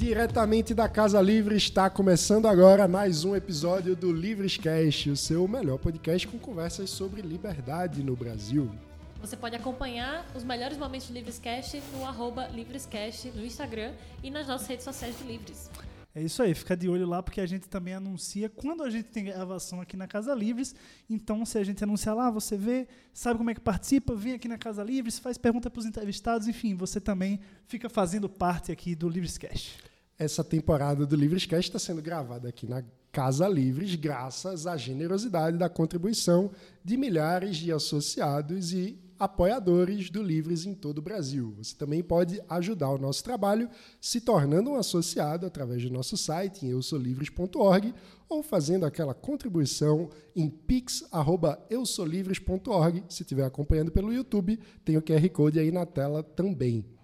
Diretamente da Casa Livre está começando agora mais um episódio do Livrescast, o seu melhor podcast com conversas sobre liberdade no Brasil. Você pode acompanhar os melhores momentos do Livrescast no arroba Livrescast no Instagram e nas nossas redes sociais do Livres. É isso aí, fica de olho lá porque a gente também anuncia quando a gente tem gravação aqui na Casa Livres. Então, se a gente anunciar lá, você vê, sabe como é que participa, vem aqui na Casa Livres, faz pergunta para os entrevistados, enfim, você também fica fazendo parte aqui do Livrescast. Essa temporada do Livrescast está sendo gravada aqui na Casa Livres, graças à generosidade da contribuição de milhares de associados e apoiadores do Livres em todo o Brasil. Você também pode ajudar o nosso trabalho se tornando um associado através do nosso site em eusolivres.org ou fazendo aquela contribuição em pix@eusolivres.org. Se estiver acompanhando pelo YouTube, tem o QR Code aí na tela também.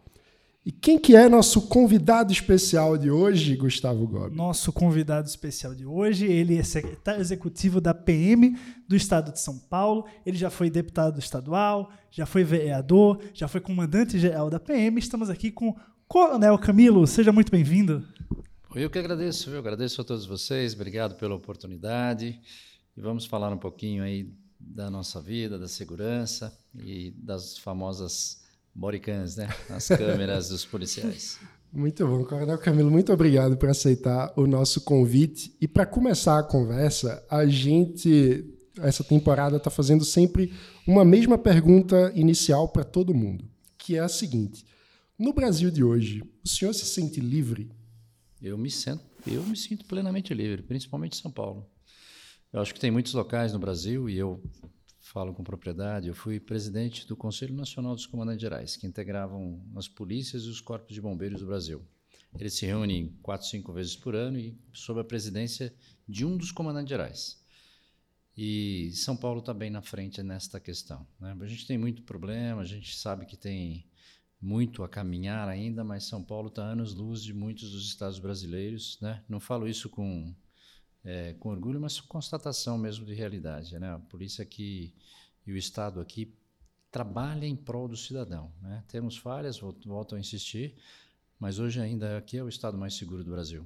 E quem que é nosso convidado especial de hoje, Gustavo Gobi? Nosso convidado especial de hoje, ele é secretário executivo da PM do Estado de São Paulo. Ele já foi deputado estadual, já foi vereador, já foi comandante geral da PM. Estamos aqui com o Coronel Camilo. Seja muito bem-vindo. Eu que agradeço, eu agradeço a todos vocês. Obrigado pela oportunidade. E vamos falar um pouquinho aí da nossa vida, da segurança e das famosas bodycams, né? As câmeras dos policiais. Muito bom, Coronel Camilo, muito obrigado por aceitar o nosso convite. E para começar a conversa, a gente, essa temporada, está fazendo sempre uma mesma pergunta inicial para todo mundo, que é a seguinte: no Brasil de hoje, o senhor se sente livre? Eu me sinto, eu me sinto plenamente livre, principalmente em São Paulo. Eu acho que tem muitos locais no Brasil e eu falo com propriedade, eu fui presidente do Conselho Nacional dos Comandantes Gerais, que integravam as polícias e os corpos de bombeiros do Brasil. Eles se reúnem quatro, cinco vezes por ano e sob a presidência de um dos comandantes gerais. E São Paulo está bem na frente nesta questão. Né? A gente tem muito problema, a gente sabe que tem muito a caminhar ainda, mas São Paulo está anos-luz de muitos dos estados brasileiros. Né? Não falo isso com é, com orgulho, mas constatação mesmo de realidade. Né? A polícia aqui e o Estado aqui trabalham em prol do cidadão. Né? Temos falhas, volto a insistir, mas hoje ainda aqui é o Estado mais seguro do Brasil.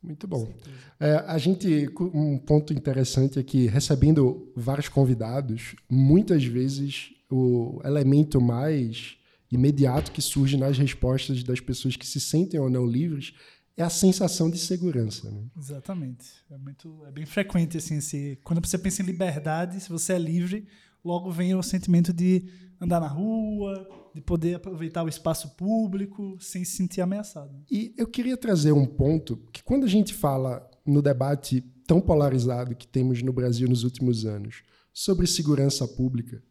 Muito bom. É, a gente, um ponto interessante é que, recebendo vários convidados, muitas vezes o elemento mais imediato que surge nas respostas das pessoas que se sentem ou não livres é a sensação de segurança. Né? Exatamente. É, muito, é bem frequente, assim, esse, quando você pensa em liberdade, se você é livre, logo vem o sentimento de andar na rua, de poder aproveitar o espaço público sem se sentir ameaçado. E eu queria trazer um ponto que quando a gente fala no debate tão polarizado que temos no Brasil nos últimos anos sobre segurança pública,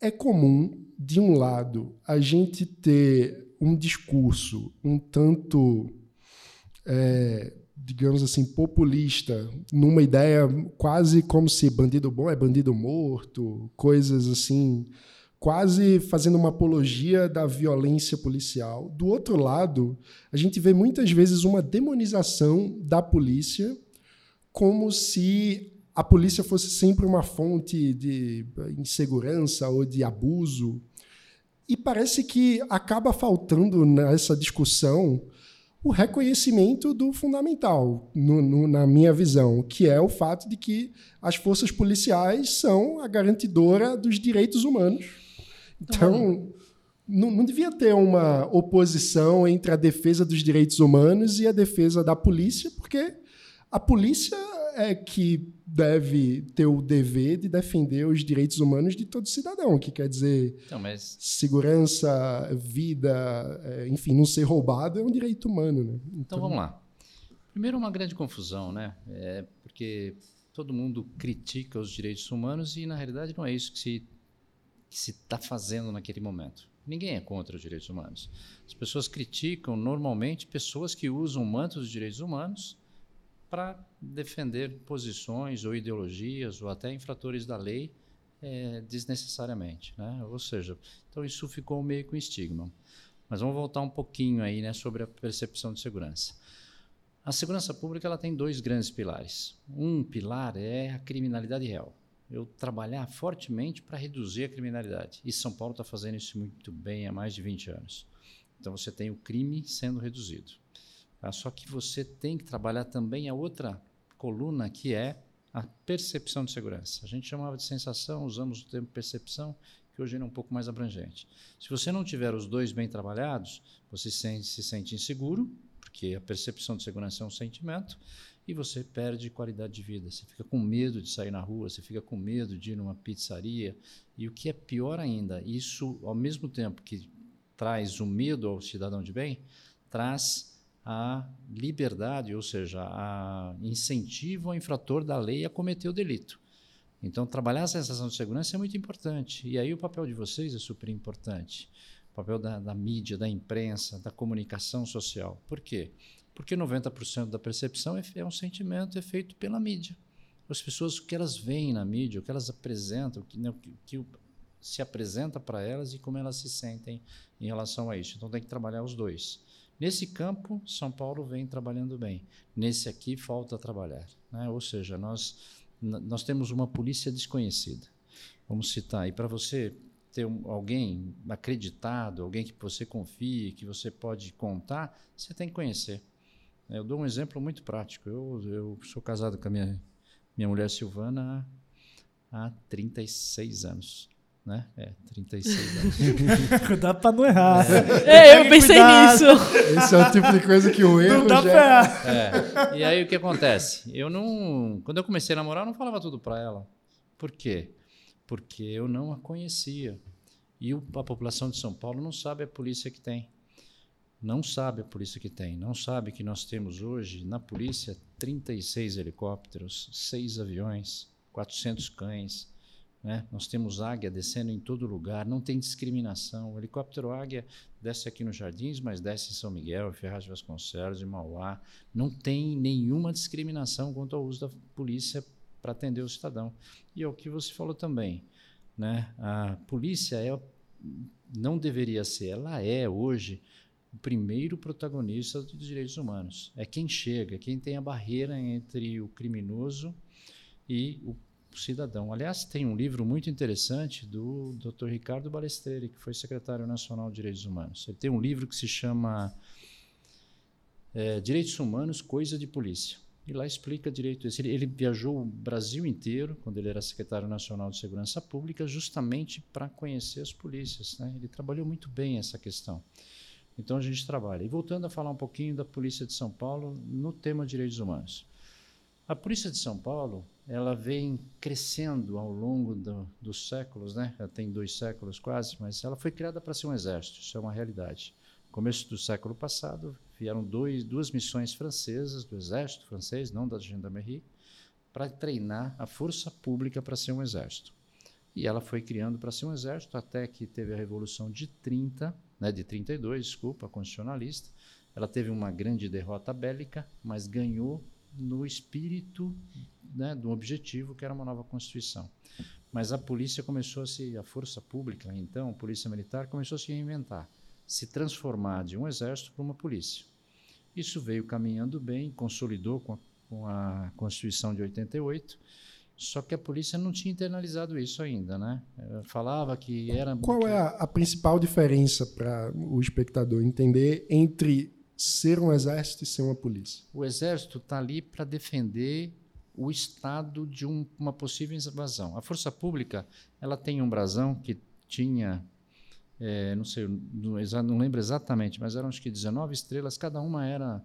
é comum, de um lado, a gente ter um discurso um tanto é, digamos assim, populista, numa ideia quase como se bandido bom é bandido morto, coisas assim, quase fazendo uma apologia da violência policial. Do outro lado, a gente vê muitas vezes uma demonização da polícia, como se a polícia fosse sempre uma fonte de insegurança ou de abuso. E parece que acaba faltando nessa discussão o reconhecimento do fundamental, no, no, na minha visão, que é o fato de que as forças policiais são a garantidora dos direitos humanos. Então, não, não devia ter uma oposição entre a defesa dos direitos humanos e a defesa da polícia, porque a polícia é que deve ter o dever de defender os direitos humanos de todo cidadão, que quer dizer mas... segurança, vida, é, enfim, não ser roubado é um direito humano. Né? Então... então vamos lá. Primeiro, uma grande confusão, né? É porque todo mundo critica os direitos humanos e, na realidade, não é isso que se que se está fazendo naquele momento. Ninguém é contra os direitos humanos. As pessoas criticam normalmente pessoas que usam o manto dos direitos humanos para defender posições ou ideologias ou até infratores da lei é, desnecessariamente. Né? Ou seja, então isso ficou meio com estigma. Mas vamos voltar um pouquinho aí né, sobre a percepção de segurança. A segurança pública ela tem dois grandes pilares. Um pilar é a criminalidade real. Eu trabalhar fortemente para reduzir a criminalidade. E São Paulo está fazendo isso muito bem há mais de 20 anos. Então você tem o crime sendo reduzido. Tá? Só que você tem que trabalhar também a outra coluna, que é a percepção de segurança. A gente chamava de sensação, usamos o termo percepção, que hoje é um pouco mais abrangente. Se você não tiver os dois bem trabalhados, você se sente, se sente inseguro, porque a percepção de segurança é um sentimento, e você perde qualidade de vida. Você fica com medo de sair na rua, você fica com medo de ir numa pizzaria. E o que é pior ainda, isso, ao mesmo tempo que traz o medo ao cidadão de bem, traz a liberdade, ou seja, a incentivo ao infrator da lei a cometer o delito. Então, trabalhar a sensação de segurança é muito importante. E aí o papel de vocês é super importante. O papel da, da mídia, da imprensa, da comunicação social. Por quê? Porque 90% da percepção é, é, um sentimento, é feito pela mídia. As pessoas, o que elas veem na mídia, o que elas apresentam, o que, né, o que, que se apresenta para elas e como elas se sentem em relação a isso. Então tem que trabalhar os dois. Nesse campo, São Paulo vem trabalhando bem. Nesse aqui, falta trabalhar. Né? Ou seja, nós, nós temos uma polícia desconhecida. Vamos citar. E para você ter um, alguém acreditado, alguém que você confie, que você pode contar, você tem que conhecer. Eu dou um exemplo muito prático. Eu, eu sou casado com a minha, minha mulher Silvana há, há 36 anos. Né? É, 36 anos. Cuidado para não errar. É, é eu pensei cuidado. nisso. Esse é o tipo de coisa que o erro não dá já... É. E aí o que acontece? Eu não, quando eu comecei a namorar, eu não falava tudo para ela. Por quê? Porque eu não a conhecia. E a população de São Paulo não sabe a polícia que tem não sabe a polícia que tem, não sabe que nós temos hoje na polícia 36 helicópteros, 6 aviões, 400 cães. Né? Nós temos águia descendo em todo lugar, não tem discriminação. O helicóptero águia desce aqui nos Jardins, mas desce em São Miguel, Ferraz de Vasconcelos, em Mauá. Não tem nenhuma discriminação quanto ao uso da polícia para atender o cidadão. E é o que você falou também. Né? A polícia é, não deveria ser, ela é hoje o primeiro protagonista dos direitos humanos. É quem chega, quem tem a barreira entre o criminoso e o cidadão. Aliás, tem um livro muito interessante do Dr. Ricardo Balestreira, que foi secretário nacional de Direitos Humanos. Ele tem um livro que se chama é, Direitos Humanos, Coisa de Polícia. E lá explica direito isso. Ele, ele, viajou o Brasil inteiro, quando ele era secretário nacional de Segurança Pública, justamente para conhecer as polícias. Né? Ele trabalhou muito bem essa questão. Então a gente trabalha. E voltando a falar um pouquinho da Polícia de São Paulo no tema direitos humanos. A Polícia de São Paulo, ela vem crescendo ao longo do, dos séculos, né? Ela tem dois séculos quase, mas ela foi criada para ser um exército, isso é uma realidade. Começo do século passado, vieram dois, duas missões francesas do exército francês, não da gendarmerie, para treinar a força pública para ser um exército. E ela foi criando para ser um exército até que teve a Revolução de 30, né, de 32, desculpa, constitucionalista. Ela teve uma grande derrota bélica, mas ganhou no espírito né, do objetivo que era uma nova constituição. Mas a polícia começou a se, a força pública, então, a polícia militar começou a se reinventar, se transformar de um exército para uma polícia. Isso veio caminhando bem, consolidou com a, com a Constituição de 88 só que a polícia não tinha internalizado isso ainda, né? falava que era. Qual é a, a principal diferença para o espectador entender entre ser um exército e ser uma polícia? O exército está ali para defender o estado de um, uma possível invasão. A força pública ela tem um brasão que tinha, é, não sei, não, não lembro exatamente, mas eram acho que 19 estrelas, cada uma era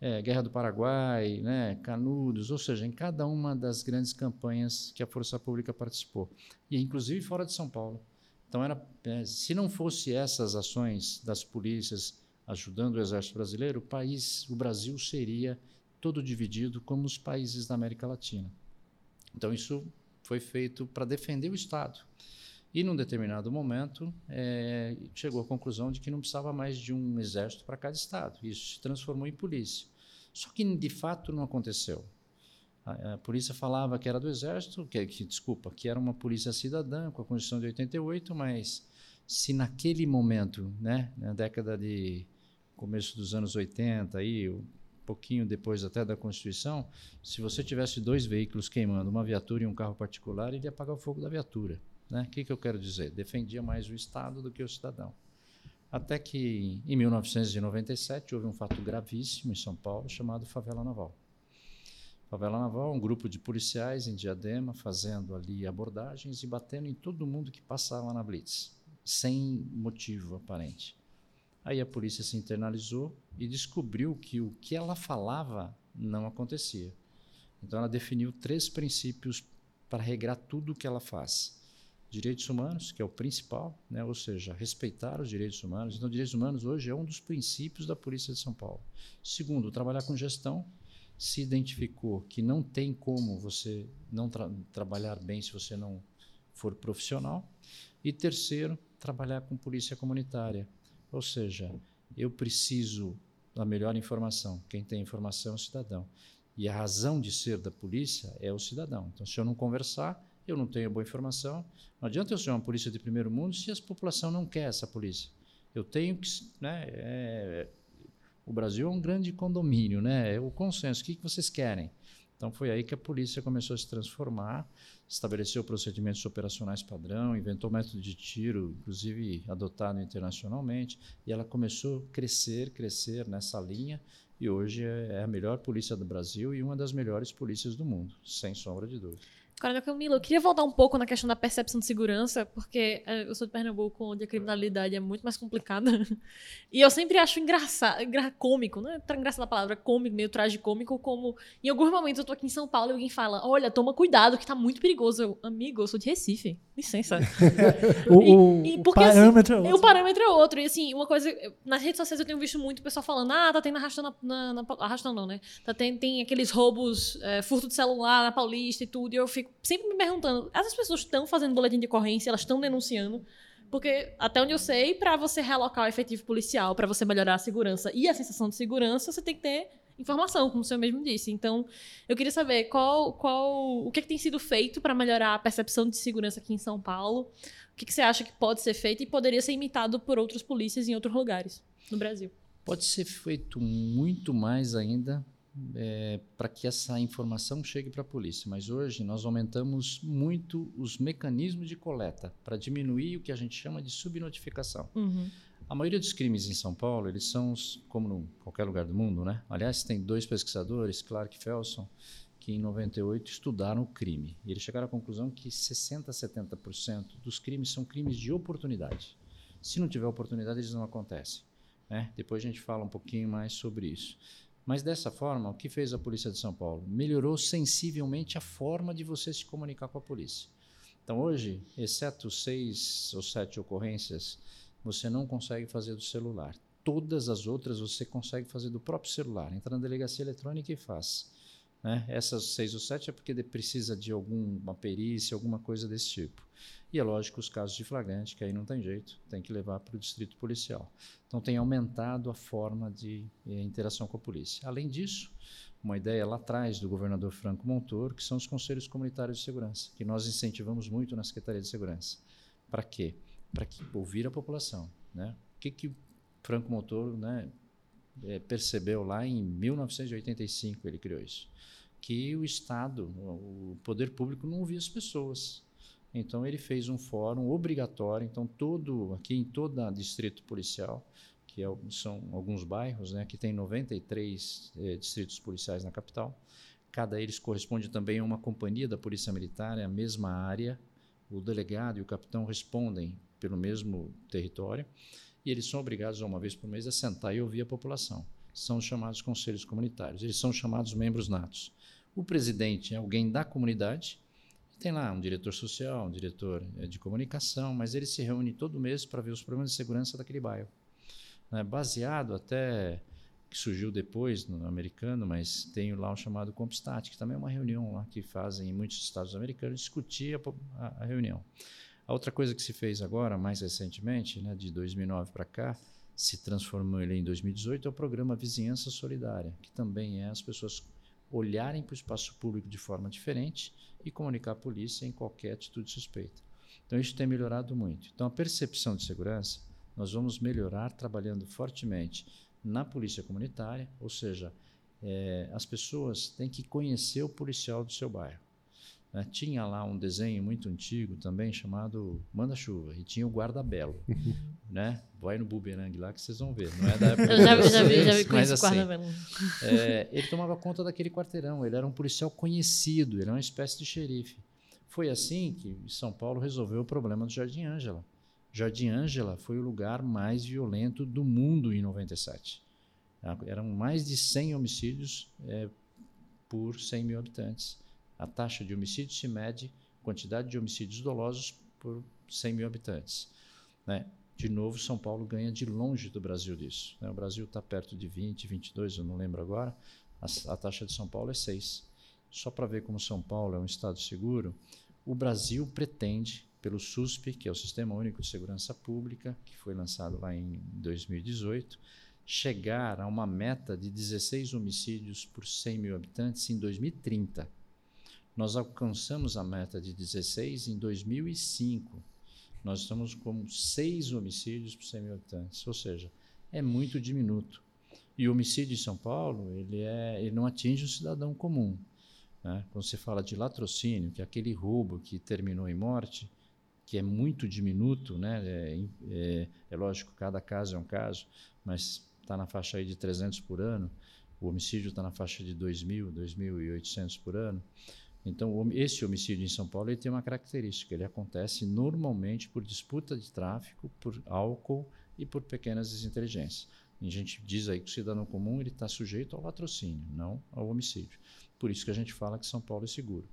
é, Guerra do Paraguai, né, Canudos, ou seja, em cada uma das grandes campanhas que a Força Pública participou, e inclusive fora de São Paulo. Então, era, é, se não fosse essas ações das polícias ajudando o Exército Brasileiro, o país, o Brasil seria todo dividido como os países da América Latina. Então, isso foi feito para defender o Estado. E, num determinado momento, é, chegou à conclusão de que não precisava mais de um exército para cada estado. Isso se transformou em polícia. Só que, de fato, não aconteceu. A, a polícia falava que era do exército, que, que, desculpa, que era uma polícia cidadã com a Constituição de 88, mas se naquele momento, né, na década de começo dos anos 80, aí, pouquinho depois até da Constituição, se você tivesse dois veículos queimando, uma viatura e um carro particular, ele ia apagar o fogo da viatura. Né? O que, que eu quero dizer? Defendia mais o Estado do que o cidadão. Até que, em 1997, houve um fato gravíssimo em São Paulo chamado Favela Naval. Favela Naval, um grupo de policiais em Diadema fazendo ali abordagens e batendo em todo mundo que passava na blitz, sem motivo aparente. Aí a polícia se internalizou e descobriu que o que ela falava não acontecia. Então ela definiu três princípios para regrar tudo o que ela faz direitos humanos, que é o principal, né? ou seja, respeitar os direitos humanos. Então, direitos humanos hoje é um dos princípios da Polícia de São Paulo. Segundo, trabalhar com gestão. Se identificou que não tem como você não tra trabalhar bem se você não for profissional. E terceiro, trabalhar com polícia comunitária. Ou seja, eu preciso da melhor informação. Quem tem informação é o cidadão. E a razão de ser da polícia é o cidadão. Então, se eu não conversar, eu não tenho boa informação. Não adianta eu ser uma polícia de primeiro mundo se a população não quer essa polícia. Eu tenho que. Né, é, o Brasil é um grande condomínio, né? é o consenso. O que, que vocês querem? Então foi aí que a polícia começou a se transformar, estabeleceu procedimentos operacionais padrão, inventou método de tiro, inclusive adotado internacionalmente, e ela começou a crescer, crescer nessa linha, e hoje é, a melhor polícia do Brasil e uma das melhores polícias do mundo, sem sombra de dúvida. Coronel Camilo, eu queria voltar um pouco na questão da percepção de segurança, porque é, eu sou de Pernambuco, onde a criminalidade é muito mais complicada. E eu sempre acho engraçado, engra, cômico, não é engraçada a palavra, cômico, meio tragicômico, como em alguns momentos eu tô aqui em São Paulo e alguém fala: Olha, toma cuidado, que tá muito perigoso. Eu, amigo, eu sou de Recife, licença. o, e, e porque, o assim, parâmetro assim, é outro. O parâmetro é outro. E assim, uma coisa, nas redes sociais eu tenho visto muito o pessoal falando: Ah, tá tendo arrastando, na, na, arrastando não, né? Tá tendo, tem aqueles roubos, é, furto de celular na Paulista e tudo, e eu fico sempre me perguntando, essas pessoas estão fazendo boletim de ocorrência, elas estão denunciando, porque até onde eu sei, para você realocar o efetivo policial, para você melhorar a segurança e a sensação de segurança, você tem que ter informação, como o senhor mesmo disse. Então, eu queria saber qual, qual, o que, é que tem sido feito para melhorar a percepção de segurança aqui em São Paulo. O que, que você acha que pode ser feito e poderia ser imitado por outras polícias em outros lugares no Brasil? Pode ser feito muito mais ainda é, para que essa informação chegue para a polícia. Mas hoje nós aumentamos muito os mecanismos de coleta para diminuir o que a gente chama de subnotificação. Uhum. A maioria dos crimes em São Paulo, eles são como em qualquer lugar do mundo, né? Aliás, tem dois pesquisadores, Clark e Felson, que em 98 estudaram o crime. E eles chegaram à conclusão que 60 a 70% dos crimes são crimes de oportunidade. Se não tiver oportunidade, eles não acontecem. Né? Depois a gente fala um pouquinho mais sobre isso. Mas dessa forma, o que fez a Polícia de São Paulo? Melhorou sensivelmente a forma de você se comunicar com a polícia. Então, hoje, exceto seis ou sete ocorrências, você não consegue fazer do celular. Todas as outras você consegue fazer do próprio celular. Entra na delegacia eletrônica e faz. Né? Essas seis ou sete é porque precisa de alguma perícia, alguma coisa desse tipo. E é lógico os casos de flagrante, que aí não tem jeito, tem que levar para o distrito policial. Então tem aumentado a forma de eh, interação com a polícia. Além disso, uma ideia lá atrás do governador Franco Montoro, que são os conselhos comunitários de segurança, que nós incentivamos muito na Secretaria de Segurança. Para quê? Para ouvir a população. Né? O que, que Franco Montoro né, é, percebeu lá em 1985, ele criou isso que o Estado, o poder público não ouvia as pessoas. Então ele fez um fórum obrigatório. Então todo aqui em todo distrito policial, que é, são alguns bairros, né, que tem 93 eh, distritos policiais na capital. Cada eles corresponde também a uma companhia da Polícia Militar, é a mesma área. O delegado e o capitão respondem pelo mesmo território e eles são obrigados uma vez por mês a sentar e ouvir a população. São chamados conselhos comunitários. Eles são chamados membros natos. O presidente é alguém da comunidade, tem lá um diretor social, um diretor eh, de comunicação, mas ele se reúne todo mês para ver os problemas de segurança daquele bairro. Né? Baseado até que surgiu depois no americano, mas tem lá o chamado Compstat, que também é uma reunião lá que fazem em muitos estados americanos discutir a, a, a reunião. A outra coisa que se fez agora, mais recentemente, né, de 2009 para cá, se transformou ele em 2018, é o programa Vizinhança Solidária, que também é as pessoas olharem para o espaço público de forma diferente e comunicar à polícia em qualquer atitude suspeita. Então, isso tem melhorado muito. Então, a percepção de segurança, nós vamos melhorar trabalhando fortemente na polícia comunitária, ou seja, é, as pessoas têm que conhecer o policial do seu bairro. Né? Tinha lá um desenho muito antigo também chamado Manda-Chuva e tinha o Guarda-Belo, né? Vai no Buberang lá que vocês vão ver. Não é da época Eu já, de já vi, já vi com isso, assim, guarda-velo. é, ele tomava conta daquele quarteirão. Ele era um policial conhecido. Ele era uma espécie de xerife. Foi assim que São Paulo resolveu o problema do Jardim Ângela. Jardim Ângela foi o lugar mais violento do mundo em 97. Eram mais de 100 homicídios é, por 100 mil habitantes. A taxa de homicídio se mede quantidade de homicídios dolosos por 100 mil habitantes. Né? De novo, São Paulo ganha de longe do Brasil disso. né? O Brasil está perto de 20, 22, eu não lembro agora. A, a taxa de São Paulo é 6. Só para ver como São Paulo é um estado seguro, o Brasil pretende, pelo SUSP, que é o Sistema Único de Segurança Pública, que foi lançado lá em 2018, chegar a uma meta de 16 homicídios por 100 mil habitantes em 2030. Nós alcançamos a meta de 16 em 2005. Nós estamos com 6 homicídios por 100 mil habitantes, ou seja, é muito diminuto. E o homicídio em São Paulo, ele, é, ele não atinge o cidadão comum. Né? Quando você fala de latrocínio, que é aquele roubo que terminou em morte, que é muito diminuto, né? é, é, é lógico, cada caso é um caso, mas está na faixa aí de 300 por ano, o homicídio está na faixa de 2.000, 2.800 por ano. Então, esse homicídio em São Paulo ele tem uma característica: ele acontece normalmente por disputa de tráfico, por álcool e por pequenas desinteligências. E a gente diz aí que o cidadão comum ele está sujeito ao latrocínio, não ao homicídio. Por isso que a gente fala que São Paulo é seguro.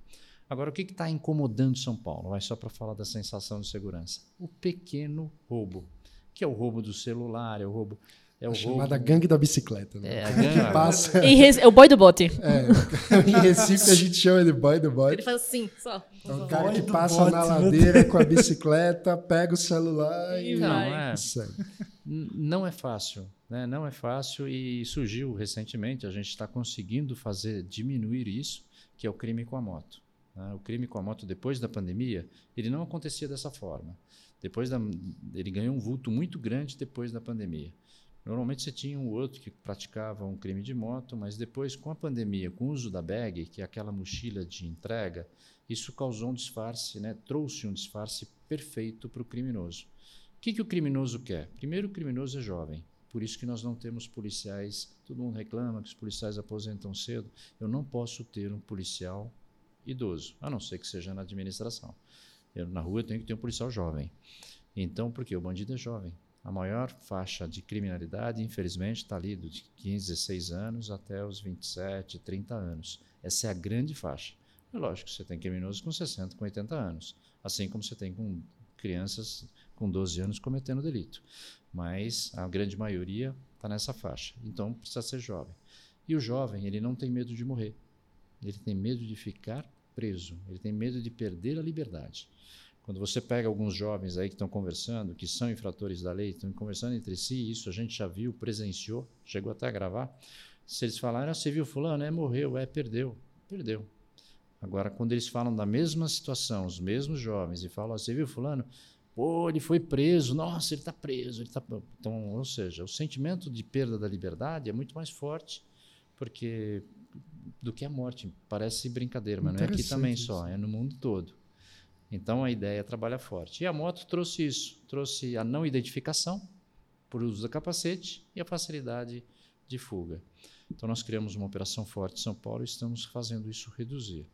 Agora, o que está incomodando São Paulo? Vai só para falar da sensação de segurança. O pequeno roubo, que é o roubo do celular, é o roubo. É o chamada roubo... gangue da bicicleta. Né? É, a gangue que passa. Em Rec- É o boy do bote. É, em Recife a gente chama de boy do boy. Ele faz assim, só. É o cara Boy que passa bote, na meu ladeira com a bicicleta, pega o celular E e, Não, é. Não é fácil, né? Não é fácil e surgiu recentemente. A gente está conseguindo fazer diminuir isso, que é o crime com a moto. né? O crime com a moto depois da pandemia, ele não acontecia dessa forma. Depois da, ele ganhou um vulto muito grande depois da pandemia. Normalmente você tinha um outro que praticava um crime de moto, mas depois, com a pandemia, com o uso da bag, que é aquela mochila de entrega, isso causou um disfarce, né? trouxe um disfarce perfeito para o criminoso. O que, que o criminoso quer? Primeiro, o criminoso é jovem. Por isso que nós não temos policiais. Todo mundo reclama que os policiais aposentam cedo. Eu não posso ter um policial idoso, a não ser que seja na administração. Eu, na rua eu tenho que ter um policial jovem. Então, porque o bandido é jovem. A maior faixa de criminalidade, infelizmente, está ali de 15, 16 anos até os 27, 30 anos. Essa é a grande faixa. É lógico, você tem criminosos com 60, com 80 anos, assim como você tem com crianças com 12 anos cometendo delito. Mas a grande maioria está nessa faixa. Então precisa ser jovem. E o jovem, ele não tem medo de morrer. Ele tem medo de ficar preso. Ele tem medo de perder a liberdade. Quando você pega alguns jovens aí que estão conversando, que são infratores da lei, estão conversando entre si, isso a gente já viu, presenciou, chegou até a gravar. Se eles falarem, ah, você viu fulano, é, morreu, é, perdeu. Perdeu. Agora, quando eles falam da mesma situação, os mesmos jovens, e falam, "Ó, você viu fulano? Pô, ele foi preso, nossa, ele está preso. Ele tá... Então, ou seja, o sentimento de perda da liberdade é muito mais forte porque do que a morte. Parece brincadeira, mas não é aqui também isso. só, é no mundo todo. Então, a ideia é trabalhar forte. E a moto trouxe isso, trouxe a não identificação por uso do capacete e a facilidade de fuga. Então, nós criamos uma operação forte em São Paulo e estamos fazendo isso reduzir.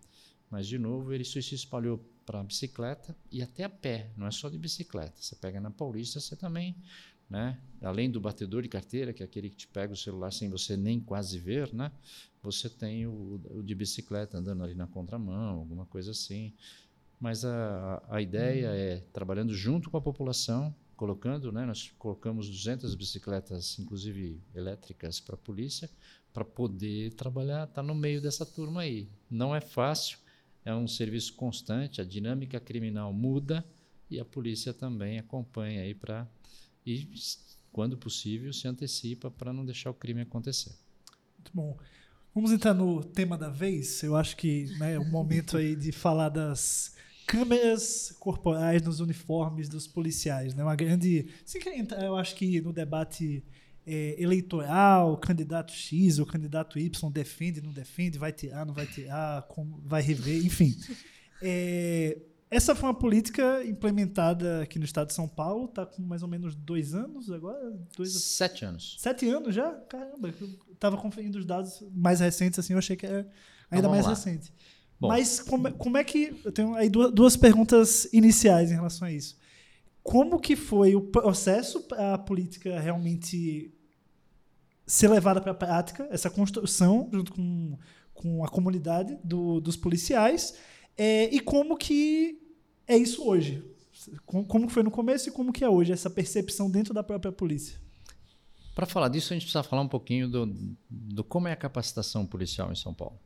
Mas, de novo, ele se espalhou para a bicicleta e até a pé, não é só de bicicleta. Você pega na Paulista, você também, né? além do batedor de carteira, que é aquele que te pega o celular sem você nem quase ver, né? você tem o, o de bicicleta andando ali na contramão, alguma coisa assim. Mas a, a ideia é trabalhando junto com a população, colocando, né? nós colocamos 200 bicicletas, inclusive elétricas, para a polícia, para poder trabalhar, estar no meio dessa turma aí. Não é fácil, é um serviço constante, a dinâmica criminal muda e a polícia também acompanha aí para e quando possível se antecipa para não deixar o crime acontecer. Muito bom. Vamos entrar no tema da vez. Eu acho que né, é o momento aí de falar das câmeras corporais nos uniformes dos policiais. Né? Uma grande. Sem querer entrar, eu acho que no debate é, eleitoral, candidato X ou candidato Y defende, não defende, vai tirar, não vai tirar, como vai rever, enfim. É, essa foi uma política implementada aqui no estado de São Paulo, está com mais ou menos dois anos agora? Dois, Sete anos. Sete anos já? Caramba, eu estava conferindo os dados mais recentes, assim, eu achei que era ainda Então, mais lá. recente. Bom. Mas como, como é que. Eu tenho aí duas, duas perguntas iniciais em relação a isso. Como que foi o processo para a política realmente ser levada para a prática, essa construção junto com, com a comunidade do- dos policiais, é, e como que é isso hoje? Como, como que foi no começo e como que é hoje, essa percepção dentro da própria polícia? Para falar disso, a gente precisa falar um pouquinho do, do como é a capacitação policial em São Paulo.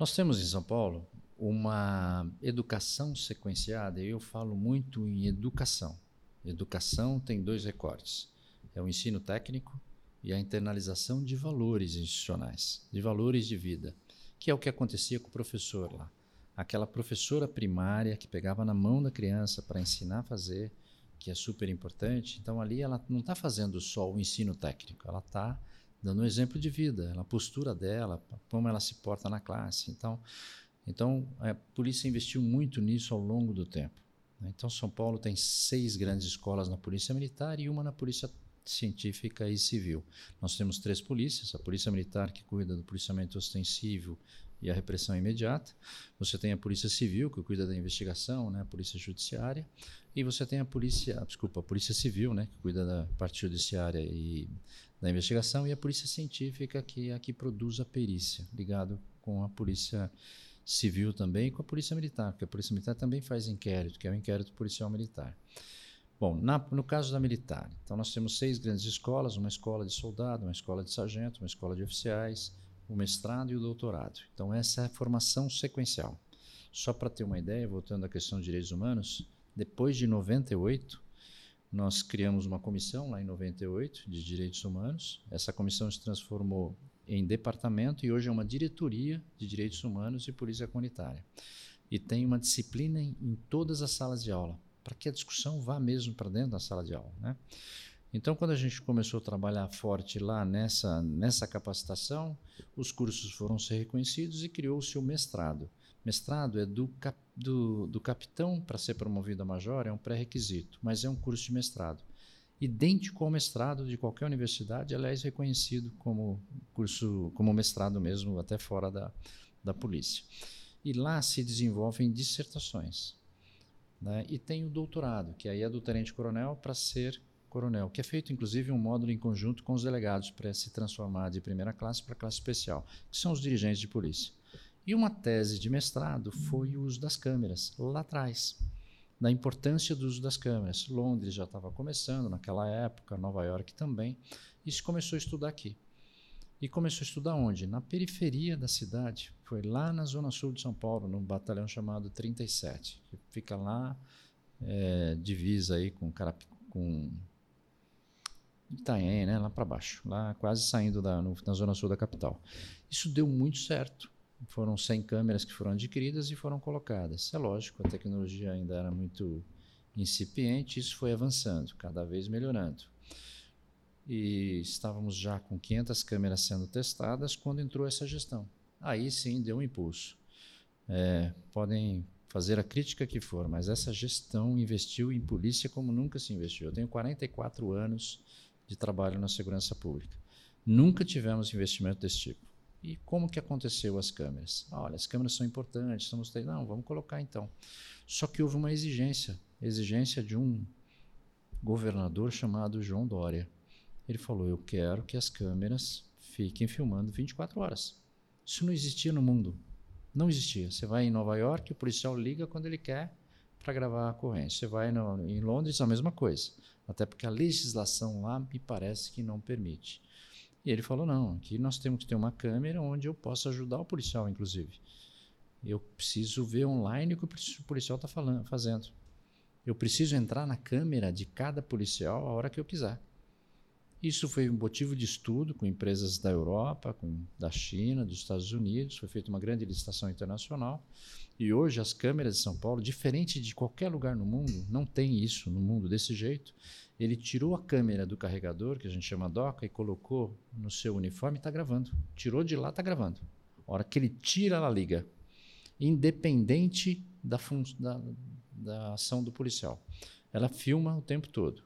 Nós temos em São Paulo uma educação sequenciada, eu falo muito em educação. Educação tem dois recortes: é o ensino técnico e a internalização de valores institucionais, de valores de vida, que é o que acontecia com o professor lá. Aquela professora primária que pegava na mão da criança para ensinar a fazer, que é super importante. Então, ali ela não está fazendo só o ensino técnico, ela está dando um exemplo de vida, a postura dela, como ela se porta na classe. Então, então a polícia investiu muito nisso ao longo do tempo. né? Então, São Paulo tem seis grandes escolas na Polícia Militar e uma na Polícia Científica e Civil. Nós temos três polícias: a Polícia Militar, que cuida do policiamento ostensivo e a repressão imediata. Você tem a Polícia Civil, que cuida da investigação, né, a Polícia Judiciária. E você tem a Polícia, desculpa, a Polícia Civil, né, que cuida da parte judiciária e da investigação, e a Polícia Científica, que é a que produz a perícia, ligado com a Polícia Civil também e com a Polícia Militar, porque a Polícia Militar também faz inquérito, que é o inquérito policial militar. Bom, na- no caso da militar, então nós temos seis grandes escolas, uma escola de soldado, uma escola de sargento, uma escola de oficiais, o mestrado e o doutorado. Então essa é a formação sequencial. Só para ter uma ideia, voltando à questão de direitos humanos, depois de 98, nós criamos uma comissão lá em 98 de direitos humanos. Essa comissão se transformou em departamento e hoje é uma diretoria de direitos humanos e polícia comunitária. E tem uma disciplina em, em todas as salas de aula, para que a discussão vá mesmo para dentro da sala de aula, né? Então, quando a gente começou a trabalhar forte lá nessa, nessa capacitação, os cursos foram ser reconhecidos e criou-se o mestrado. Mestrado é do, cap, do, do capitão para ser promovido a major, é um pré-requisito, mas é um curso de mestrado. Idêntico ao mestrado de qualquer universidade, aliás, reconhecido como curso, como mestrado mesmo, até fora da, da polícia. E lá se desenvolvem dissertações. Né? E tem o doutorado, que aí é do tenente-coronel para ser coronel, que é feito inclusive um módulo em conjunto com os delegados para se transformar de primeira classe para classe especial, que são os dirigentes de polícia. E uma tese de mestrado foi o uso das câmeras, lá atrás, da importância do uso das câmeras. Londres já estava começando naquela época, Nova York também, e se começou a estudar aqui. E começou a estudar onde? Na periferia da cidade. Foi lá na zona sul de São Paulo, num batalhão chamado 37, que fica lá, é, divisa aí com, Carap com Itanhaém, né, lá para baixo, lá quase saindo da, no, na zona sul da capital. Isso deu muito certo. Foram 100 câmeras que foram adquiridas e foram colocadas. É lógico, a tecnologia ainda era muito incipiente, isso foi avançando, cada vez melhorando. E estávamos já com 500 câmeras sendo testadas quando entrou essa gestão. Aí sim deu um impulso. É, podem fazer a crítica que for, mas essa gestão investiu em polícia como nunca se investiu. Eu tenho 44 anos de trabalho na segurança pública. Nunca tivemos investimento desse tipo. E como que aconteceu as câmeras? Olha, as câmeras são importantes, estamos não, vamos colocar então. Só que houve uma exigência, exigência de um governador chamado João Dória. Ele falou: "Eu quero que as câmeras fiquem filmando 24 horas". Isso não existia no mundo. Não existia. Você vai em Nova York, o policial liga quando ele quer para gravar a ocorrência. Você vai no, em Londres, a mesma coisa. Até porque a legislação lá me parece que não permite. E ele falou: não, aqui nós temos que ter uma câmera onde eu possa ajudar o policial, inclusive. Eu preciso ver online o que o policial está fazendo. Eu preciso entrar na câmera de cada policial a hora que eu quiser. Isso foi um motivo de estudo com empresas da Europa, com, da China, dos Estados Unidos. Foi feita uma grande licitação internacional. E hoje as câmeras de São Paulo, diferente de qualquer lugar no mundo, não tem isso no mundo desse jeito. Ele tirou a câmera do carregador, que a gente chama doca, e colocou no seu uniforme e está gravando. Tirou de lá, está gravando. A hora que ele tira, ela liga. Independente da, da, da ação do policial. Ela filma o tempo todo.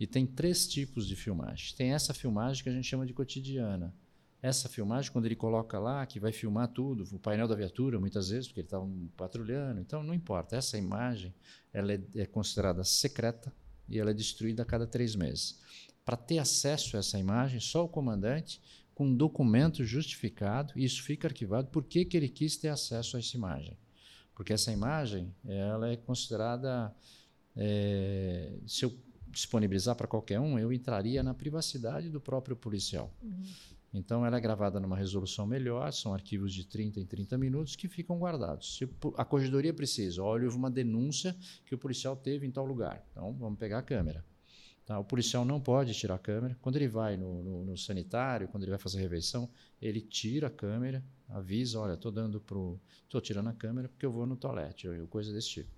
E tem três tipos de filmagem. Tem essa filmagem que a gente chama de cotidiana. Essa filmagem, quando ele coloca lá, que vai filmar tudo, o painel da viatura, muitas vezes, porque ele está um, patrulhando, então não importa. Essa imagem ela é, é considerada secreta e ela é destruída a cada três meses. Para ter acesso a essa imagem, só o comandante, com um documento justificado, e isso fica arquivado, por que, que ele quis ter acesso a essa imagem. Porque essa imagem ela é considerada. É, se eu disponibilizar para qualquer um, eu entraria na privacidade do próprio policial. Uhum. Então, ela é gravada numa resolução melhor, são arquivos de 30 em 30 minutos que ficam guardados. Se a corregedoria precisa, olha, houve uma denúncia que o policial teve em tal lugar. Então, vamos pegar a câmera. Tá? O policial não pode tirar a câmera. Quando ele vai no, no, no sanitário, quando ele vai fazer a reveição, ele tira a câmera, avisa, olha, estou dando pro, tirando a câmera porque eu vou no toalete, ou coisa desse tipo,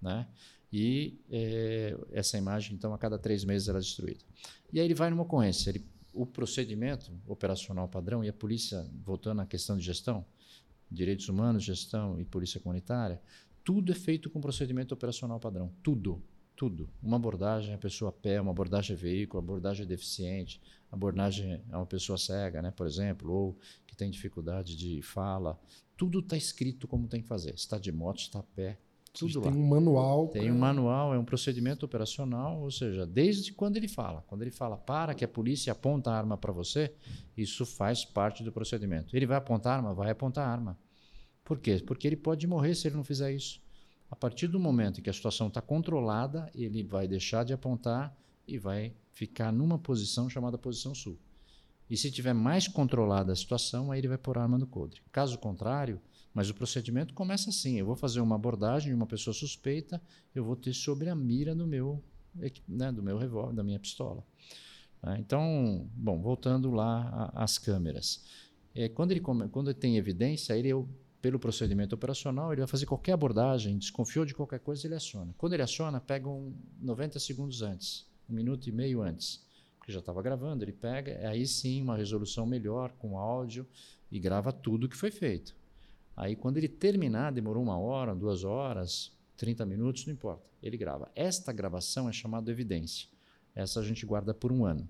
né? E é, essa imagem, então, a cada três meses ela é destruída. E aí ele vai numa ocorrência, ele, o procedimento operacional padrão e a polícia, voltando à questão de gestão, direitos humanos, gestão e polícia comunitária, tudo é feito com procedimento operacional padrão, tudo tudo. Uma abordagem a pessoa a pé, uma abordagem a veículo, abordagem a deficiente, abordagem a uma pessoa cega, né, por exemplo, ou que tem dificuldade de fala. Tudo está escrito como tem que fazer. Está de moto, está a pé, tudo lá. Tem um manual. Tem um manual, é um procedimento operacional, ou seja, desde quando ele fala. Quando ele fala para que a polícia aponta a arma para você, isso faz parte do procedimento. Ele vai apontar a arma? Vai apontar a arma. Por quê? Porque ele pode morrer se ele não fizer isso. A partir do momento em que a situação está controlada, ele vai deixar de apontar e vai ficar numa posição chamada posição sul. E se tiver mais controlada a situação, aí ele vai pôr a arma no coldre. Caso contrário, mas o procedimento começa assim: eu vou fazer uma abordagem de uma pessoa suspeita, eu vou ter sobre a mira do meu, né, do meu revólver, da minha pistola. Né? Então, bom, voltando lá às câmeras. É, quando, ele, quando ele tem evidência, ele pelo procedimento operacional, ele vai fazer qualquer abordagem, desconfiou de qualquer coisa, ele aciona. Quando ele aciona, pega um 90 segundos antes, um minuto e meio antes, porque já estava gravando, ele pega, aí sim uma resolução melhor com áudio e grava tudo o que foi feito. Aí quando ele terminar, demorou uma hora, duas horas, 30 minutos, não importa, ele grava. Esta gravação é chamada evidência. Essa a gente guarda por um ano.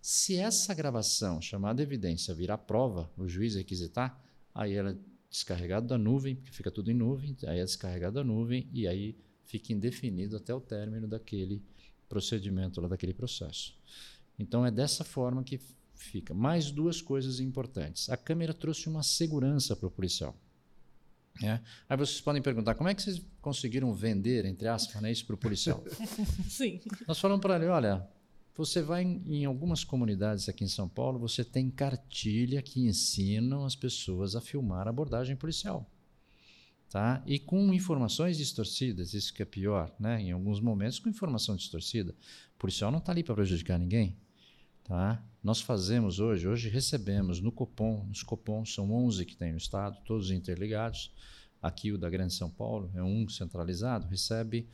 Se essa gravação, chamada evidência, virar prova, o juiz requisitar, aí ela descarregado da nuvem, porque fica tudo em nuvem, aí é descarregado da nuvem e aí fica indefinido até o término daquele procedimento, lá daquele processo. Então é dessa forma que fica. Mais duas coisas importantes. A câmera trouxe uma segurança para o policial. É. Aí vocês podem perguntar, como é que vocês conseguiram vender, entre aspas, né, isso para o policial? Sim. Nós falamos para ele, olha, você vai em, em, algumas comunidades aqui em São Paulo, você tem cartilha que ensinam as pessoas a filmar abordagem policial. Tá? E com informações distorcidas, isso que é pior, né? em alguns momentos com informação distorcida. O policial não está ali para prejudicar ninguém. Tá? Nós fazemos hoje, hoje recebemos no Copom, nos Copom, são 11 que tem no estado, todos interligados. Aqui o da Grande São Paulo é um centralizado, recebe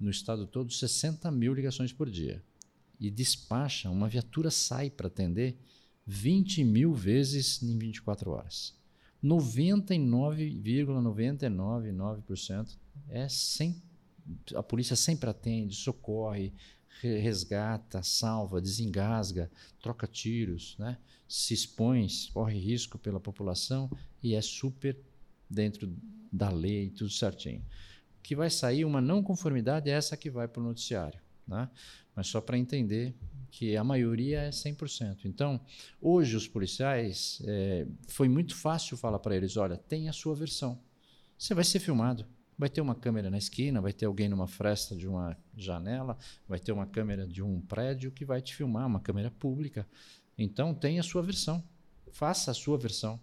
no estado todo 60 mil ligações por dia e despacha, uma viatura sai para atender 20 mil vezes em 24 horas. 99,999% é sem. A polícia sempre atende, socorre, resgata, salva, desengasga, troca tiros, né? se expõe, corre risco pela população e é super dentro da lei, tudo certinho. O que vai sair uma não conformidade é essa que vai para o noticiário. Né? mas só para entender que a maioria é 100%. Então, hoje os policiais, é, foi muito fácil falar para eles, olha, tem a sua versão. Você vai ser filmado. Vai ter uma câmera na esquina, vai ter alguém numa fresta de uma janela, vai ter uma câmera de um prédio que vai te filmar, uma câmera pública. Então, tem a sua versão. Faça a sua versão.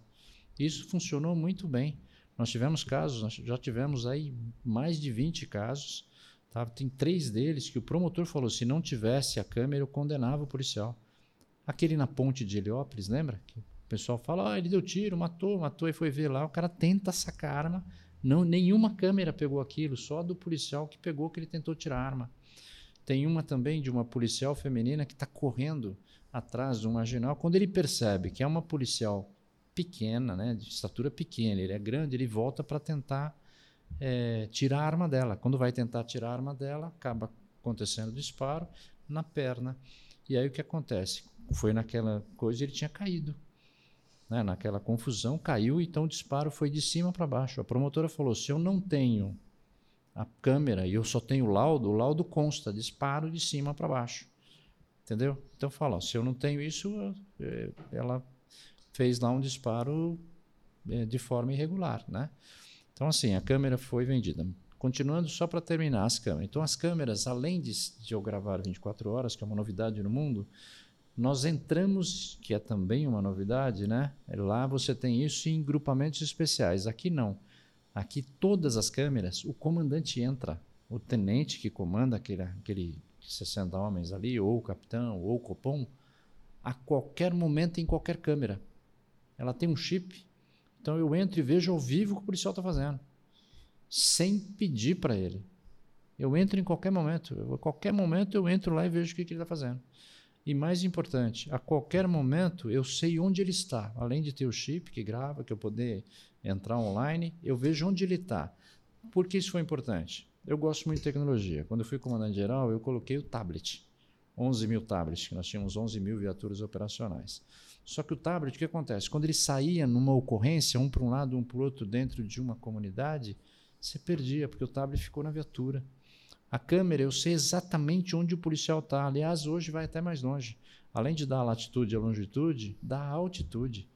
Isso funcionou muito bem. Nós tivemos casos, nós já tivemos aí mais de 20 casos Tá? Tem três deles que o promotor falou: se não tivesse a câmera, eu condenava o policial. Aquele na ponte de Heliópolis, lembra? Que o pessoal fala: ah, ele deu tiro, matou, matou, e foi ver lá. O cara tenta sacar a arma. Não, nenhuma câmera pegou aquilo, só do policial que pegou que ele tentou tirar a arma. Tem uma também de uma policial feminina que está correndo atrás de um marginal. Quando ele percebe que é uma policial pequena, né, de estatura pequena, ele é grande, ele volta para tentar é, tira a arma dela. Quando vai tentar tirar a arma dela, acaba acontecendo o disparo na perna. E aí o que acontece? Foi naquela coisa, ele tinha caído. Né? Naquela confusão, caiu, então o disparo foi de cima para baixo. A promotora falou: se eu não tenho a câmera e eu só tenho o laudo, o laudo consta disparo de cima para baixo. Entendeu? Então fala, se eu não tenho isso, é, ela fez lá um disparo é, de forma irregular, né? Então assim, a câmera foi vendida. Continuando só para terminar as câmeras. Então as câmeras, além de, de eu gravar 24 horas, que é uma novidade no mundo, nós entramos, que é também uma novidade, né? Lá você tem isso em grupamentos especiais. Aqui não. Aqui todas as câmeras, o comandante entra, o tenente que comanda aquele, aquele 60 homens ali, ou o capitão, ou o copom, a qualquer momento em qualquer câmera. Ela tem um chip, então eu entro e vejo ao vivo o que o policial está fazendo, sem pedir para ele. Eu entro em qualquer momento, eu, a qualquer momento eu entro lá e vejo o que, que ele está fazendo. E mais importante, a qualquer momento eu sei onde ele está. Além de ter o chip que grava, que eu poder entrar online, eu vejo onde ele está. Por que isso foi importante? Eu gosto muito de tecnologia. Quando eu fui comandante geral, eu coloquei o tablet. 11 mil tablets, que nós tínhamos 11 mil viaturas operacionais. Só que o tablet, o que acontece? Quando ele saía numa ocorrência, um para um lado, um para o outro, dentro de uma comunidade, você perdia, porque o tablet ficou na viatura. A câmera, eu sei exatamente onde o policial está. Aliás, hoje vai até mais longe. Além de dar a latitude e a longitude, dá a altitude.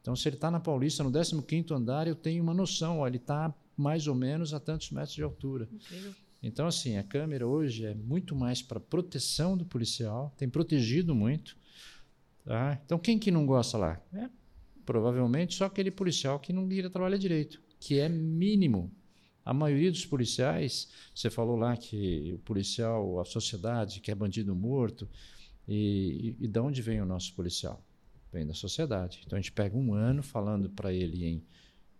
Então, se ele está na Paulista, no 15º andar, eu tenho uma noção. Ó, ele está mais ou menos a tantos metros de altura. Incrível. Então, assim, a câmera hoje é muito mais para proteção do policial, tem protegido muito. Tá? Então, quem que não gosta lá? É, provavelmente só aquele policial que não queria trabalhar direito, que é mínimo. A maioria dos policiais, você falou lá que o policial, a sociedade quer bandido morto, e, e, e de onde vem o nosso policial? Vem da sociedade. Então a gente pega um ano falando para ele em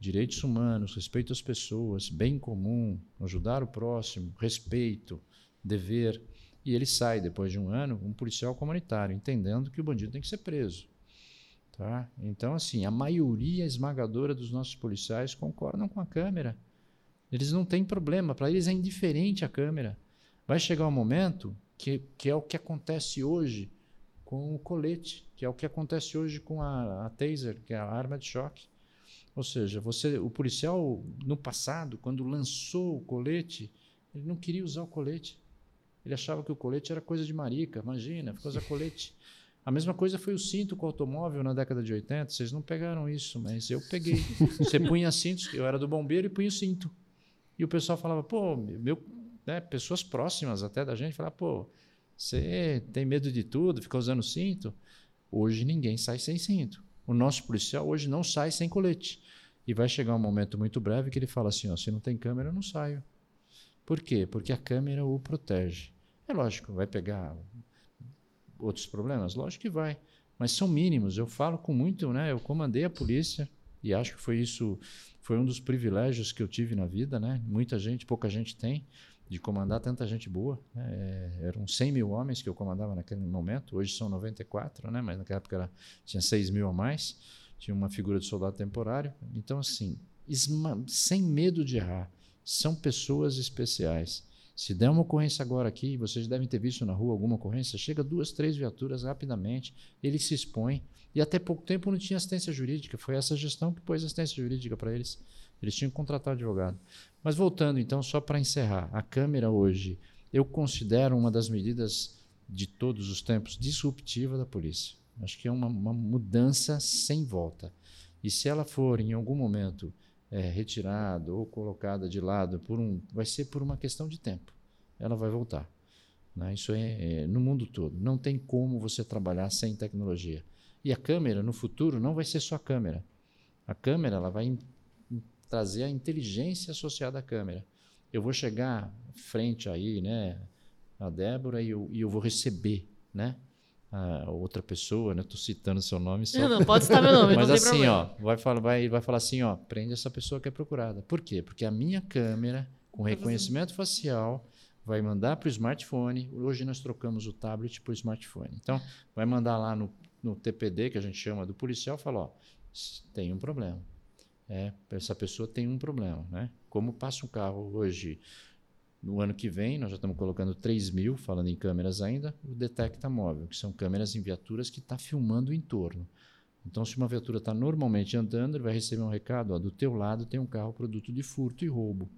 direitos humanos, respeito às pessoas, bem comum, ajudar o próximo, respeito, dever, e ele sai depois de um ano um policial comunitário, entendendo que o bandido tem que ser preso. Tá? Então, assim, a maioria esmagadora dos nossos policiais concordam com a câmera. Eles não têm problema, para eles é indiferente a câmera. Vai chegar um momento que, que é o que acontece hoje com o colete, que é o que acontece hoje com a, a taser, que é a arma de choque. Ou seja, você, o policial no passado, quando lançou o colete, ele não queria usar o colete. Ele achava que o colete era coisa de marica. Imagina, ficou usar colete. A mesma coisa foi o cinto com o automóvel na década de 80. Vocês não pegaram isso, mas eu peguei. Você punha cintos, eu era do bombeiro e punha o cinto. E o pessoal falava, pô, meu, né, pessoas próximas até da gente falavam, pô, você tem medo de tudo, fica usando cinto. Hoje ninguém sai sem cinto. O nosso policial hoje não sai sem colete. E vai chegar um momento muito breve que ele fala assim: ó, se não tem câmera, eu não saio. Por quê? Porque a câmera o protege. É lógico, vai pegar outros problemas? Lógico que vai. Mas são mínimos. Eu falo com muito, né? Eu comandei a polícia e acho que foi isso foi um dos privilégios que eu tive na vida, né? Muita gente, pouca gente tem, de comandar tanta gente boa. Né? É, eram 100 mil homens que eu comandava naquele momento, hoje são 94, né? Mas naquela época era, tinha 6 mil a mais, tinha uma figura de soldado temporário. Então, assim, sem medo de errar, são pessoas especiais. Se der uma ocorrência agora aqui, vocês devem ter visto na rua alguma ocorrência, chega duas, três viaturas rapidamente, ele se expõe, e até pouco tempo não tinha assistência jurídica. Foi essa gestão que pôs assistência jurídica para eles. Eles tinham que contratar advogado. Mas voltando, então, só para encerrar, a câmera hoje, eu considero uma das medidas de todos os tempos disruptiva da polícia. Acho que é uma, uma mudança sem volta. E se ela for, em algum momento, é, retirada ou colocada de lado, por um, vai ser por uma questão de tempo. Ela vai voltar. Né? Isso é, é no mundo todo. Não tem como você trabalhar sem tecnologia. E a câmera, no futuro, não vai ser só a câmera. A câmera ela vai trazer a inteligência associada à câmera. Eu vou chegar frente aí, né, a Débora, e eu, e eu vou receber, né? A outra pessoa, né? Estou citando seu nome só. Não, não pode citar meu nome, Mas assim, problema. ó, vai falar, vai, vai falar assim, ó, prende essa pessoa que é procurada. Por quê? Porque a minha câmera, com reconhecimento facial, vai mandar para o smartphone. Hoje nós trocamos o tablet para o smartphone. Então, vai mandar lá no no TPD, que a gente chama do policial, fala: ó, tem um problema. é, essa pessoa tem um problema. Né? Como passa um carro hoje, no ano que vem, nós já estamos colocando 3 mil, falando em câmeras ainda, o Detecta Móvel, que são câmeras em viaturas que está filmando o entorno. Então, se uma viatura está normalmente andando, ele vai receber um recado: ó, do teu lado tem um carro produto de furto e roubo.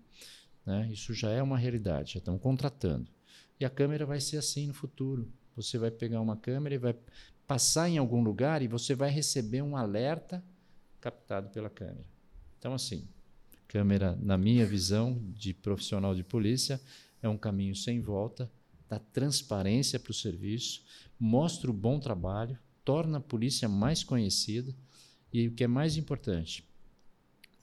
Né? Isso já é uma realidade, já estão contratando. E a câmera vai ser assim no futuro. Você vai pegar uma câmera e vai passar em algum lugar e você vai receber um alerta captado pela câmera. Então, assim, câmera, na minha visão de profissional de polícia, é um caminho sem volta, dá transparência para o serviço, mostra o bom trabalho, torna a polícia mais conhecida e o que é mais importante,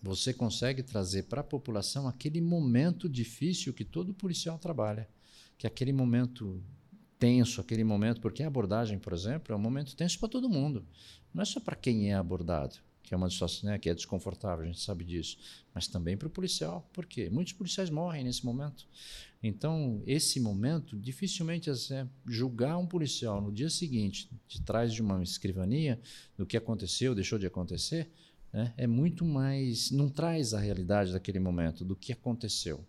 você consegue trazer para a população aquele momento difícil que todo policial trabalha, que é aquele momento tenso, aquele momento, porque a abordagem, por exemplo, é um momento tenso para todo mundo, não é só para quem é abordado que é uma situação né, que é desconfortável, a gente sabe disso, mas também para o policial. Por quê? Muitos policiais morrem nesse momento. Então, esse momento, dificilmente é julgar um policial no dia seguinte, de trás de uma escrivania, do que aconteceu, deixou de acontecer, né, é muito mais. não traz a realidade daquele momento, do que aconteceu.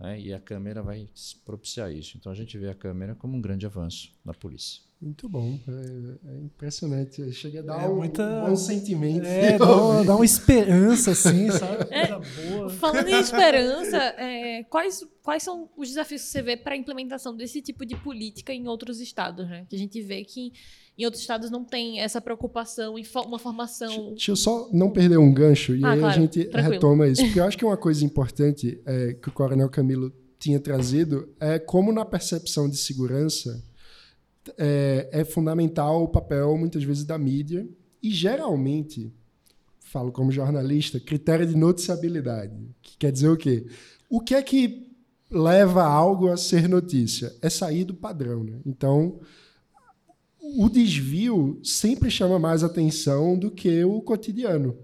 Né, e a câmera vai propiciar isso. Então, a gente vê a câmera como um grande avanço na polícia. Muito bom, é, é impressionante. Chega a dar É um, muita- um bom sentimento. É, dá, uma- dá uma esperança, assim, sabe? É. Coisa boa. Falando em esperança, é, quais, quais são os desafios que você vê para a implementação desse tipo de política em outros estados? Né? Que a gente vê que em outros estados não tem essa preocupação em fo- uma formação. Deixa eu só não perder um gancho e Ah, aí a claro, gente tranquilo. retoma isso. Porque eu acho que uma coisa importante é, que o Coronel Camilo tinha trazido é como na percepção de segurança é, é fundamental o papel, muitas vezes, da mídia e geralmente, falo como jornalista, critério de noticiabilidade. Que quer dizer o quê? O que é que leva algo a ser notícia? É sair do padrão. Né? Então, o desvio sempre chama mais atenção do que o cotidiano.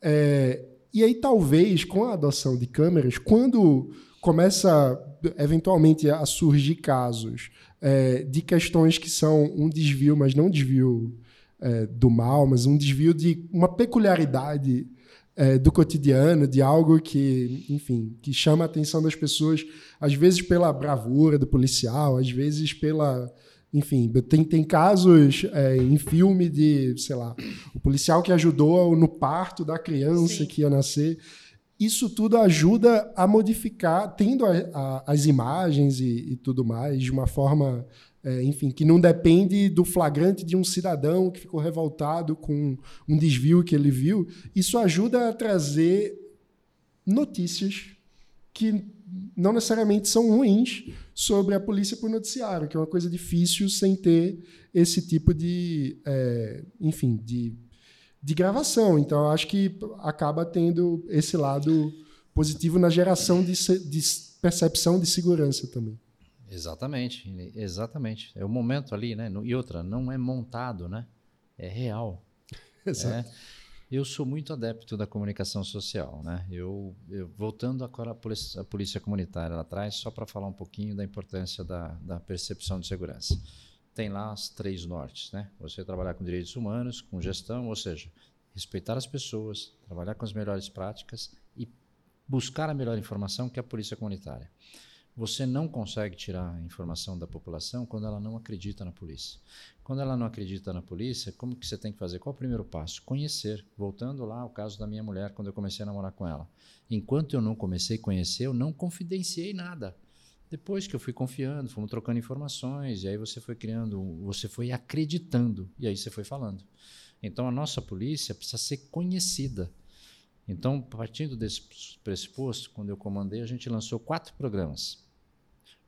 É, e aí, talvez, com a adoção de câmeras, quando começa eventualmente a surgir casos é, de questões que são um desvio, mas não um desvio é, do mal, mas um desvio de uma peculiaridade é, do cotidiano, de algo que, enfim, que chama a atenção das pessoas, às vezes pela bravura do policial, às vezes pela enfim, tem, tem casos é, em filme de, sei lá, o policial que ajudou no parto da criança Sim. que ia nascer. Isso tudo ajuda a modificar, tendo a- a- as imagens e, e tudo mais, de uma forma, é, enfim, que não depende do flagrante de um cidadão que ficou revoltado com um desvio que ele viu. Isso ajuda a trazer notícias que não necessariamente são ruins sobre a polícia por noticiário, que é uma coisa difícil sem ter esse tipo de, é, enfim, de, de gravação. Então, acho que acaba tendo esse lado positivo na geração de, de percepção de segurança também. Exatamente, exatamente. É o momento ali, né? E outra, não é montado, né? É real. Exato. É. Eu sou muito adepto da comunicação social, né? Eu, eu- voltando agora à polícia, à polícia comunitária lá atrás, só para falar um pouquinho da importância da, da percepção de segurança. Tem lá as três nortes, né? Você trabalhar com direitos humanos, com gestão, ou seja, respeitar as pessoas, trabalhar com as melhores práticas e buscar a melhor informação que é a polícia comunitária. Você não consegue tirar a informação da população quando ela não acredita na polícia. Quando ela não acredita na polícia, como que você tem que fazer? Qual o primeiro passo? Conhecer. Voltando lá ao caso da minha mulher, quando eu comecei a namorar com ela. Enquanto eu não comecei a conhecer, eu não confidenciei nada. Depois que eu fui confiando, fomos trocando informações, e aí você foi criando, você foi acreditando, e aí você foi falando. Então a nossa polícia precisa ser conhecida. Então, partindo desse pressuposto, quando eu comandei, a gente lançou quatro programas.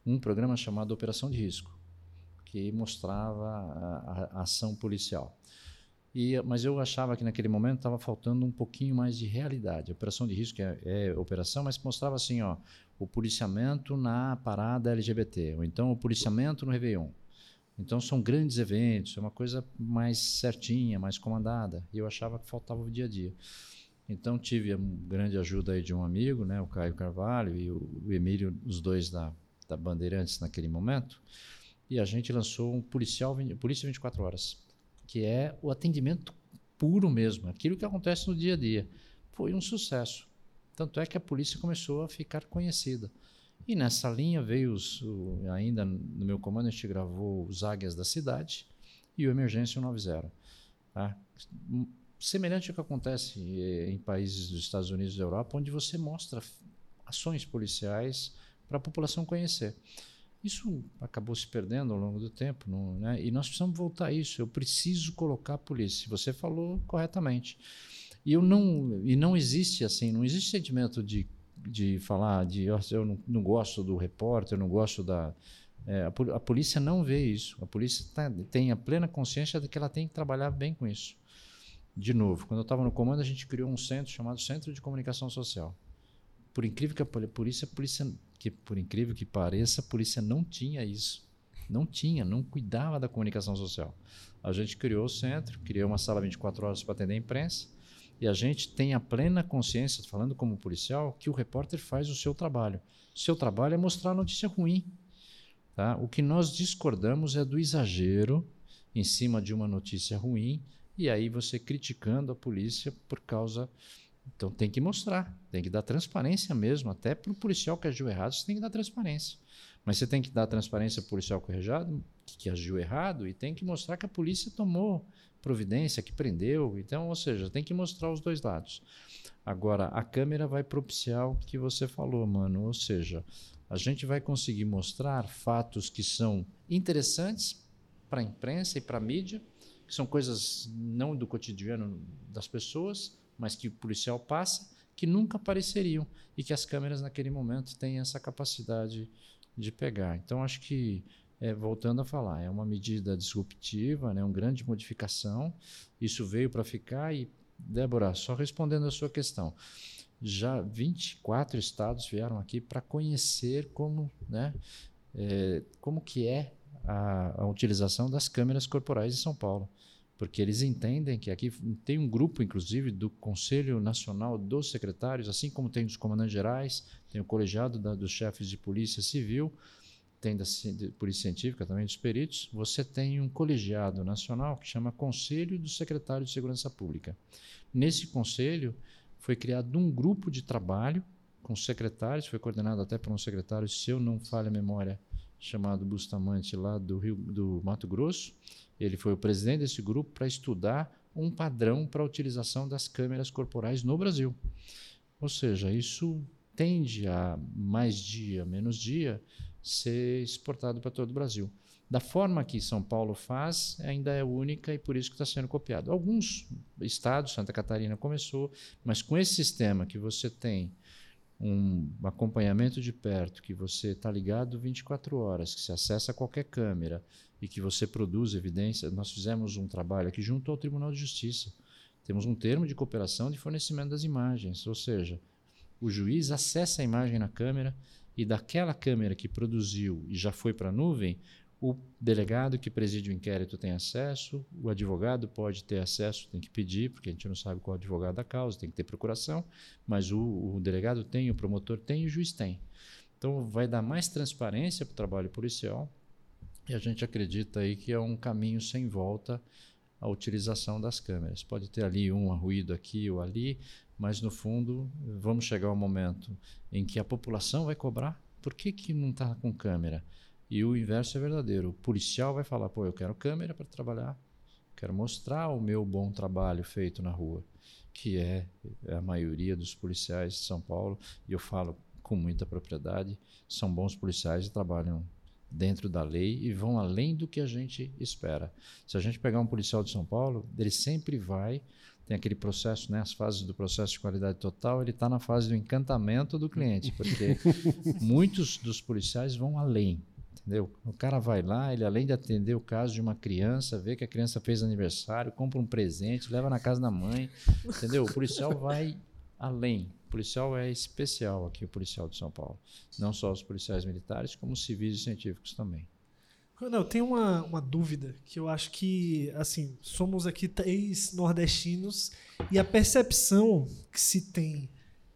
Um programa chamado Operação de Risco, que mostrava a, a- a ação policial. E, mas eu achava que naquele momento estava faltando um pouquinho mais de realidade. Operação de risco é, é operação, mas mostrava assim, ó, o policiamento na parada LGBT, ou então o policiamento no Réveillon. Então são grandes eventos, é uma coisa mais certinha, mais comandada. E eu achava que faltava o dia a dia. Então tive a grande ajuda aí de um amigo, né, o Caio Carvalho e o, Emílio, os dois da, da Bandeirantes naquele momento. E a gente lançou um policial, Polícia 24 Horas, que é o atendimento puro mesmo, aquilo que acontece no dia a dia. foi um sucesso. Tanto é que a polícia começou a ficar conhecida. E nessa linha veio os, o, ainda no meu comando a gente gravou os Águias da Cidade e o Emergência 190. Tá? Semelhante ao que acontece eh, em países dos Estados Unidos e da Europa, onde você mostra ações policiais para a população conhecer. Isso acabou se perdendo ao longo do tempo, não, né? e nós precisamos voltar a isso. Eu preciso colocar a polícia. Você falou corretamente. E eu não e não existe assim, não existe sentimento de, de falar de eu não, não gosto do repórter, eu não gosto da é, a, polícia não vê isso. A polícia tá, tem a plena consciência de que ela tem que trabalhar bem com isso. De novo, quando eu estava no comando, a gente criou um centro chamado Centro de Comunicação Social. Por incrível que a polícia, polícia que por incrível que pareça, a polícia não tinha isso. Não tinha, não cuidava da comunicação social. A gente criou o centro, criou uma sala 24 horas para atender a imprensa e a gente tem a plena consciência, falando como policial, que o repórter faz o seu trabalho. O seu trabalho é mostrar a notícia ruim. Tá? O que nós discordamos é do exagero em cima de uma notícia ruim e aí você criticando a polícia por causa. Então tem que mostrar, tem que dar transparência mesmo, até para o policial que agiu errado, você tem que dar transparência. Mas você tem que dar transparência para o policial que, que agiu errado e tem que mostrar que a polícia tomou providência, que prendeu. Então, ou seja, tem que mostrar os dois lados. Agora, a câmera vai propiciar o que você falou, mano. Ou seja, a gente vai conseguir mostrar fatos que são interessantes para a imprensa e para a mídia, que são coisas não do cotidiano das pessoas, mas que o policial passa, que nunca apareceriam e que as câmeras naquele momento têm essa capacidade de pegar. Então, acho que é, voltando a falar, é uma medida disruptiva, né, uma grande modificação. Isso veio para ficar e, Débora, só respondendo a sua questão, já 24 estados vieram aqui para conhecer como, né, é, como que é a, a utilização das câmeras corporais em São Paulo porque eles entendem que aqui tem um grupo, inclusive, do Conselho Nacional dos Secretários, assim como tem os comandantes gerais, tem o colegiado da, dos chefes de polícia civil, tem da Polícia Científica, também dos peritos, você tem um colegiado nacional que chama Conselho do Secretário de Segurança Pública. Nesse conselho foi criado um grupo de trabalho com secretários, foi coordenado até por um secretário, se eu não falho a memória, chamado Bustamante, lá do, Rio, do Mato Grosso. Ele foi o presidente desse grupo para estudar um padrão para a utilização das câmeras corporais no Brasil. Ou seja, isso tende a mais dia, menos dia, ser exportado para todo o Brasil. Da forma que São Paulo faz, ainda é única e por isso que está sendo copiado. Alguns estados, Santa Catarina começou, mas com esse sistema que você tem um acompanhamento de perto, que você está ligado 24 horas, que se acessa qualquer câmera e que você produz evidência, nós fizemos um trabalho aqui junto ao Tribunal de Justiça. Temos um termo de cooperação de fornecimento das imagens, ou seja, o juiz acessa a imagem na câmera, e daquela câmera que produziu e já foi para a nuvem, o delegado que preside o inquérito tem acesso, o advogado pode ter acesso, tem que pedir, porque a gente não sabe qual advogado da causa, tem que ter procuração, mas o, o delegado tem, o promotor tem e o juiz tem. Então vai dar mais transparência para o trabalho policial e a gente acredita aí que é um caminho sem volta a utilização das câmeras. Pode ter ali um ruído aqui ou ali, mas no fundo vamos chegar ao momento em que a população vai cobrar. Por que, que não está com câmera? E o inverso é verdadeiro. O policial vai falar: pô, eu quero câmera para trabalhar, quero mostrar o meu bom trabalho feito na rua, que é a maioria dos policiais de São Paulo, e eu falo com muita propriedade, são bons policiais e trabalham dentro da lei e vão além do que a gente espera. Se a gente pegar um policial de São Paulo, ele sempre vai tem aquele processo, né, as fases do processo de qualidade total, ele está na fase do encantamento do cliente, porque muitos dos policiais vão além, entendeu? O cara vai lá, ele além de atender o caso de uma criança, vê que a criança fez aniversário, compra um presente, leva na casa da mãe, entendeu? O policial vai além policial é especial aqui, o policial de São Paulo. Não só os policiais militares, como os civis e científicos também. Eu tenho uma, uma dúvida que eu acho que, assim, somos aqui três nordestinos e a percepção que se tem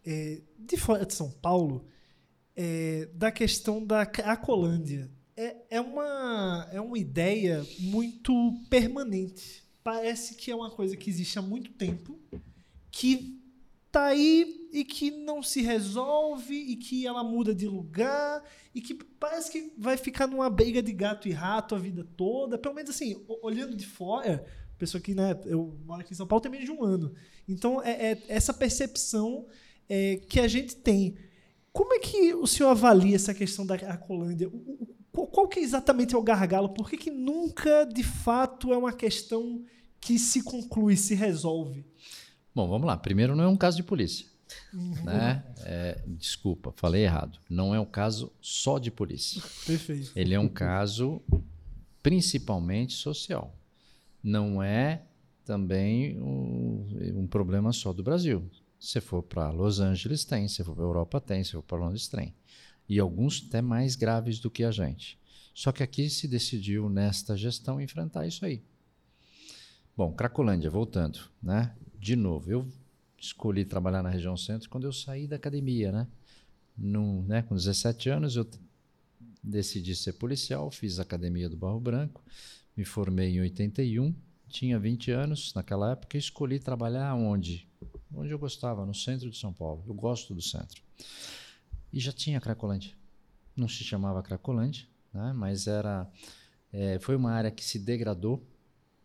é, de fora de São Paulo é, da questão da Cracolândia é, é, uma, é uma ideia muito permanente. Parece que é uma coisa que existe há muito tempo, que tá aí e que não se resolve e que ela muda de lugar e que parece que vai ficar numa briga de gato e rato a vida toda. Pelo menos assim, olhando de fora, pessoa que, né, eu moro aqui em São Paulo tem menos de um ano. Então, é, é essa percepção é, que a gente tem. Como é que o senhor avalia essa questão da Cracolândia? Qual que exatamente é o gargalo? Por que, que nunca, de fato, é uma questão que se conclui, se resolve? Bom, vamos lá. Primeiro, não é um caso de polícia. Uhum. Né? É, desculpa, falei errado. Não é um caso só de polícia. Perfeito. Ele é um caso principalmente social. Não é também um, um problema só do Brasil. Se for para Los Angeles, tem. Se for para Europa, tem. Se for para Londres, tem. E alguns até mais graves do que a gente. Só que aqui se decidiu, nesta gestão, enfrentar isso aí. Bom, Cracolândia, voltando, né? De novo, eu escolhi trabalhar na região centro quando eu saí da academia, né? Num, né com 17 anos, eu decidi ser policial, fiz a academia do Barro Branco, me formei em 81, tinha 20 anos naquela época e escolhi trabalhar onde? Onde eu gostava, no centro de São Paulo. Eu gosto do centro. E já tinha Cracolândia. Não se chamava Cracolândia, né? mas era, é, foi uma área que se degradou.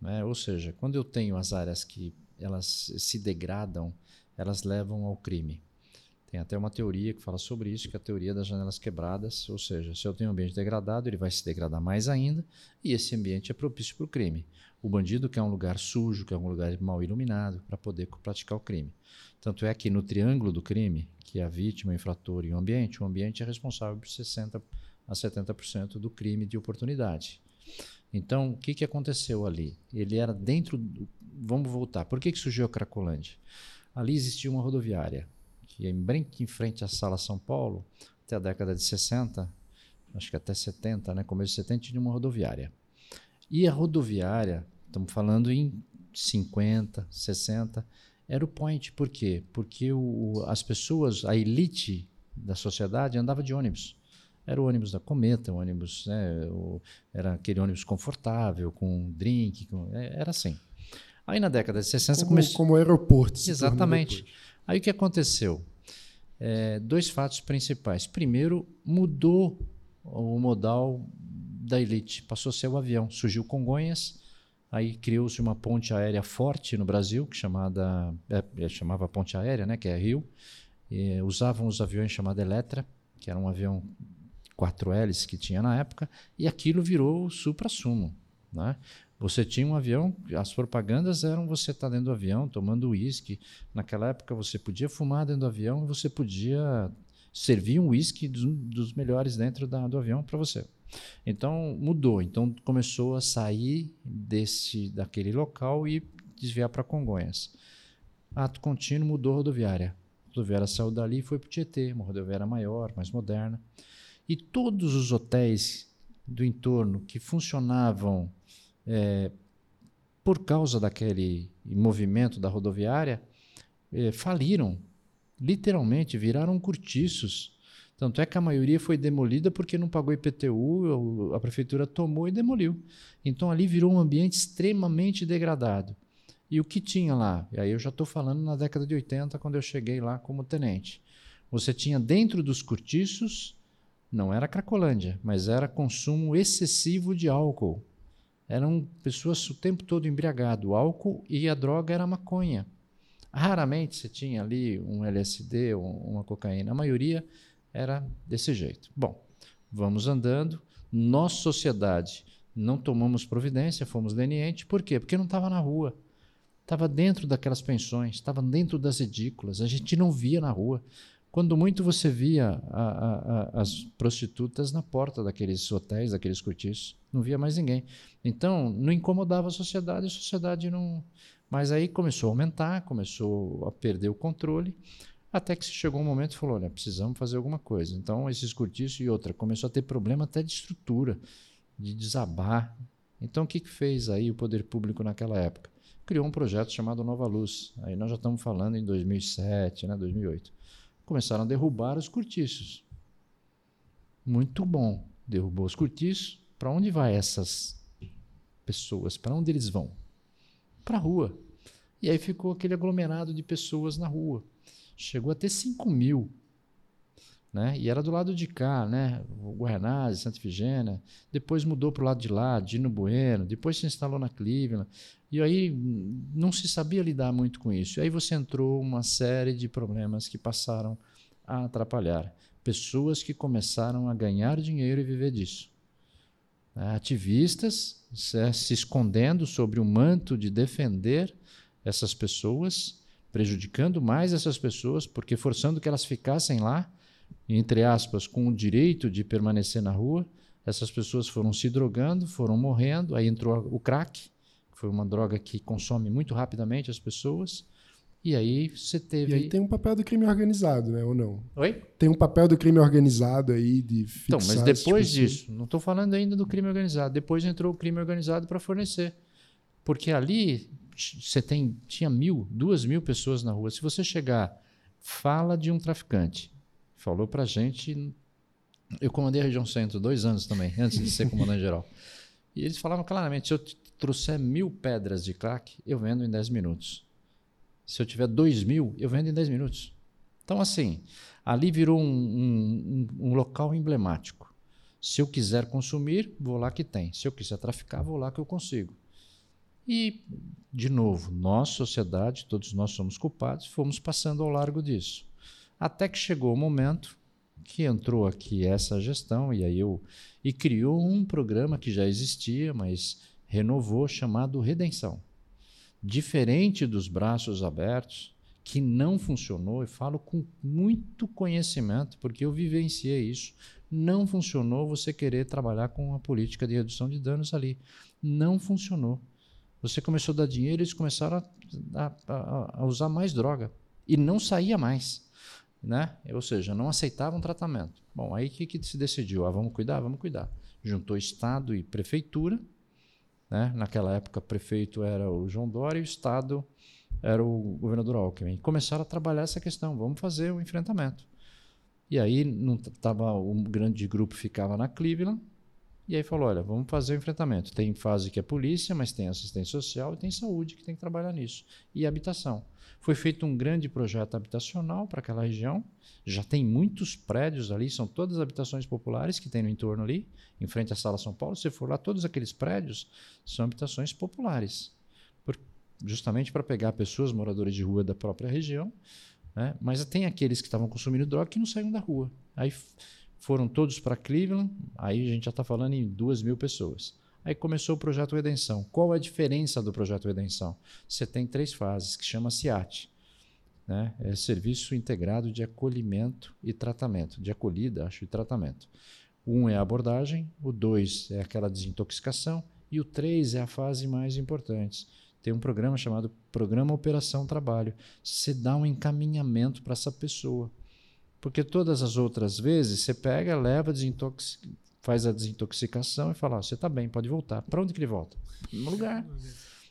Né? Ou seja, quando eu tenho as áreas que elas se degradam, elas levam ao crime. Tem até uma teoria que fala sobre isso, que é a teoria das janelas quebradas, ou seja, se eu tenho um ambiente degradado, ele vai se degradar mais ainda, e esse ambiente é propício para o crime. O bandido quer um lugar sujo, quer um lugar mal iluminado, para poder praticar o crime. Tanto é que no triângulo do crime, que é a vítima, o infrator e o ambiente, o ambiente é responsável por 60% a 70% do crime de oportunidade. Então, o que, que aconteceu ali? Ele era dentro. Do, vamos voltar. Por que, que surgiu a Cracolândia? Ali existia uma rodoviária que em bem em frente à Sala São Paulo, até a década de 60, acho que até 70, né, começo de 70, tinha uma rodoviária. E a rodoviária, estamos falando em 50, 60, era o point. Por quê? Porque o, as pessoas, a elite da sociedade andava de ônibus. Era o ônibus da Cometa, o ônibus, né, o, era aquele ônibus confortável, com drink, com, é, era assim. Aí na década de 60 como, começou. Como aeroporto. Exatamente. Aí o que aconteceu? É, dois fatos principais. Primeiro, mudou o modal da elite, passou a ser o avião. Surgiu Congonhas, aí criou-se uma ponte aérea forte no Brasil, que chamada, é, é, chamava ponte aérea, né, que é Rio. E, usavam os aviões chamados Eletra, que era um avião quatro hélices que tinha na época, e aquilo virou supra-sumo. Né? Você tinha um avião, as propagandas eram você estar tá dentro do avião tomando uísque. Naquela época você podia fumar dentro do avião, você podia servir um uísque dos, dos, melhores dentro da, do avião para você. Então mudou, então começou a sair desse daquele local e desviar para Congonhas. Ato contínuo mudou a rodoviária. A rodoviária saiu dali e foi para o Tietê, uma rodoviária maior, mais moderna. E todos os hotéis do entorno que funcionavam é, por causa daquele movimento da rodoviária, é, faliram. Literalmente, viraram cortiços. Tanto é que a maioria foi demolida porque não pagou IPTU, a prefeitura tomou e demoliu. Então ali virou um ambiente extremamente degradado. E o que tinha lá? E aí eu já estou falando na década de 80, quando eu cheguei lá como tenente. Você tinha dentro dos cortiços não era Cracolândia, mas era consumo excessivo de álcool. Eram pessoas o tempo todo embriagado. O álcool e a droga era maconha. Raramente você tinha ali um LSD ou uma cocaína. A maioria era desse jeito. Bom, vamos andando. Nós, sociedade, não tomamos providência, fomos lenientes. Por quê? Porque não estava na rua. Estava dentro daquelas pensões, estava dentro das edículas. A gente não via na rua. Quando muito você via a, a, a, as prostitutas na porta daqueles hotéis, daqueles cortiços, não via mais ninguém. Então, não incomodava a sociedade, a sociedade não. Mas aí começou a aumentar, começou a perder o controle, até que se chegou um momento e falou: olha, precisamos fazer alguma coisa. Então, esses cortiços e outra, começou a ter problema até de estrutura, de desabar. Então, o que, que fez aí o poder público naquela época? Criou um projeto chamado Nova Luz. Aí nós já estamos falando em 2007, né, 2008 começaram a derrubar os cortiços. Muito bom. Derrubou os cortiços. Para onde vai essas pessoas? Para onde eles vão? Para a rua. E aí ficou aquele aglomerado de pessoas na rua. Chegou a ter 5 mil. Né? E era do lado de cá, né? Guarnazes, Santa Ifigênia. Depois mudou para o lado de lá, Dino Bueno. Depois se instalou na Cleveland. E aí não se sabia lidar muito com isso. E aí você entrou uma série de problemas que passaram a atrapalhar. Pessoas que começaram a ganhar dinheiro e viver disso. Ativistas se escondendo sobre o manto de defender essas pessoas, prejudicando mais essas pessoas, porque forçando que elas ficassem lá, entre aspas, com o direito de permanecer na rua, essas pessoas foram se drogando, foram morrendo, aí entrou o crack, que foi uma droga que consome muito rapidamente as pessoas, e aí você teve. E aí tem um papel do crime organizado, né? Ou não? Oi? Tem um papel do crime organizado aí de Então, mas depois tipo disso, assim. não estou falando ainda do crime organizado. Depois entrou o crime organizado para fornecer. Porque ali você tem, tinha mil, duas mil pessoas na rua. Se você chegar, fala de um traficante. Falou para gente. Eu comandei a região centro dois anos também, antes de ser comandante geral. E eles falavam claramente: se eu trouxer mil pedras de crack, eu vendo em 10 minutos. Se eu tiver 2 mil, eu vendo em 10 minutos. Então, assim, ali virou um, um, um, local emblemático. Se eu quiser consumir, vou lá que tem. Se eu quiser traficar, vou lá que eu consigo. E, de novo, nós, sociedade, todos nós somos culpados, fomos passando ao largo disso. Até que chegou o momento que entrou aqui essa gestão e aí eu e criou um programa que já existia, mas renovou chamado Redenção diferente dos braços abertos, que não funcionou, e falo com muito conhecimento, porque eu vivenciei isso. Não funcionou você querer trabalhar com uma política de redução de danos ali. Não funcionou. Você começou a dar dinheiro eles começaram a, a, a usar mais droga. E não saía mais. Né? Ou seja, não aceitavam tratamento. Bom, aí o que, que se decidiu? Ah, vamos cuidar? Vamos cuidar. Juntou Estado e Prefeitura né? Naquela época, prefeito era o João Dória e o Estado era o governador Alckmin. Começaram a trabalhar essa questão, vamos fazer o enfrentamento. E aí não tava um grande grupo ficava na Cleveland e aí falou, olha, vamos fazer o enfrentamento. Tem fase que é polícia, mas tem assistência social e tem saúde que tem que trabalhar nisso e habitação. Foi feito um grande projeto habitacional para aquela região. Já tem muitos prédios ali, são todas habitações populares que tem no entorno ali, em frente à Sala São Paulo. Se for lá, todos aqueles prédios são habitações populares, por, justamente para pegar pessoas moradoras de rua da própria região. Né? Mas tem aqueles que estavam consumindo droga que não saíram da rua. Aí foram todos para Cleveland, aí a gente já está falando em duas mil pessoas. Aí começou o projeto Redenção. Qual é a diferença do projeto Redenção? Você tem três fases, que chama SIAT. Né? É Serviço Integrado de Acolhimento e Tratamento, de acolhida, acho, e tratamento. Um é a abordagem, o dois é aquela desintoxicação, e o três é a fase mais importante. Tem um programa chamado Programa Operação Trabalho. Você dá um encaminhamento para essa pessoa. Porque todas as outras vezes você pega, leva, faz a desintoxicação e fala: você está bem, pode voltar. Para onde que ele volta? No lugar.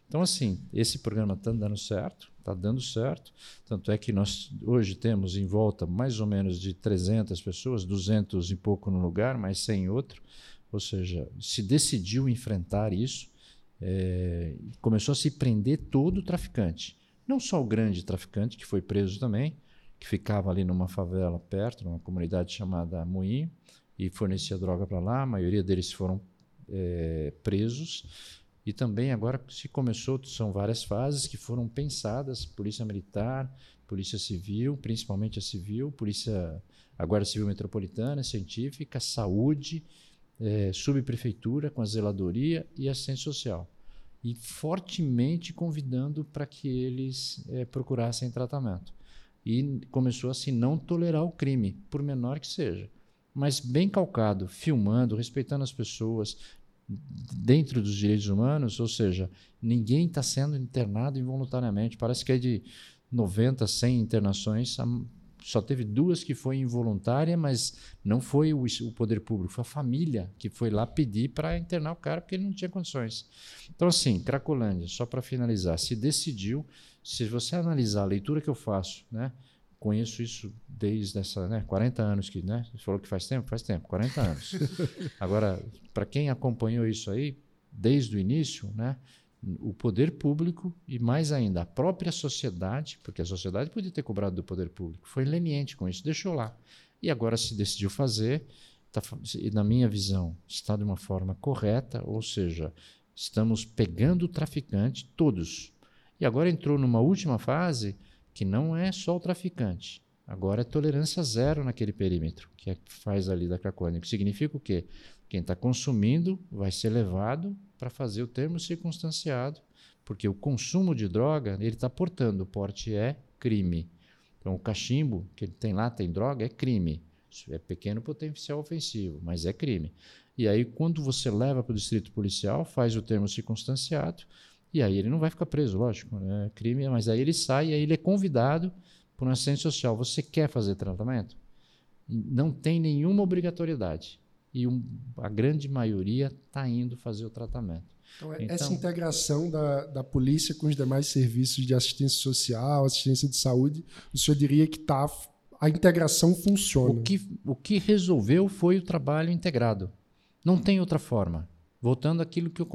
Então, assim, esse programa está dando certo, está dando certo. Tanto é que nós hoje temos em volta mais ou menos de 300 pessoas, 200 e pouco no lugar, mais 100 em outro. Ou seja, se decidiu enfrentar isso, é, começou a se prender todo o traficante. Não só o grande traficante, que foi preso também, que ficava ali numa favela perto, numa comunidade chamada Moinho, e fornecia droga para lá. A maioria deles foram é, presos. E também agora se começou, são várias fases que foram pensadas, polícia militar, polícia civil, principalmente a civil, polícia agora civil metropolitana, científica, saúde, é, subprefeitura com a zeladoria e assistência social. E fortemente convidando para que eles é, procurassem tratamento. E começou a se não tolerar o crime, por menor que seja mas bem calcado, filmando, respeitando as pessoas dentro dos direitos humanos, ou seja, ninguém está sendo internado involuntariamente. Parece que é de 90, 100 internações, só teve duas que foi involuntária, mas não foi o, o, poder público, foi a família que foi lá pedir para internar o cara porque ele não tinha condições. Então, assim, Cracolândia, só para finalizar, se decidiu, se você analisar a leitura que eu faço, né? conheço isso desde essa, né, 40 anos que, né? Você falou que faz tempo, faz tempo, 40 anos. Agora, para quem acompanhou isso aí desde o início, né, o poder público e, mais ainda, a própria sociedade, porque a sociedade podia ter cobrado do poder público, foi leniente com isso, deixou lá. E agora se decidiu fazer, tá, e na minha visão, está de uma forma correta, ou seja, estamos pegando o traficante, todos. E agora entrou numa última fase que não é só o traficante. Agora é tolerância zero naquele perímetro, que é faz ali da Cracolândia. Que significa o quê? Quem está consumindo vai ser levado para fazer o termo circunstanciado, porque o consumo de droga, ele está portando, o porte é crime. Então, o cachimbo que ele tem lá, tem droga, é crime. Isso é pequeno potencial ofensivo, mas é crime. E aí, quando você leva para o distrito policial, faz o termo circunstanciado, e aí ele não vai ficar preso, lógico, é crime, mas aí ele sai e aí ele é convidado por um assistente social. Você quer fazer tratamento? Não tem nenhuma obrigatoriedade e um, a grande maioria está indo fazer o tratamento. Então, então, essa integração da, da polícia com os demais serviços de assistência social, assistência de saúde, o senhor diria que tá, a integração funciona? O que, o que resolveu foi o trabalho integrado. Não tem outra forma. Voltando àquilo que eu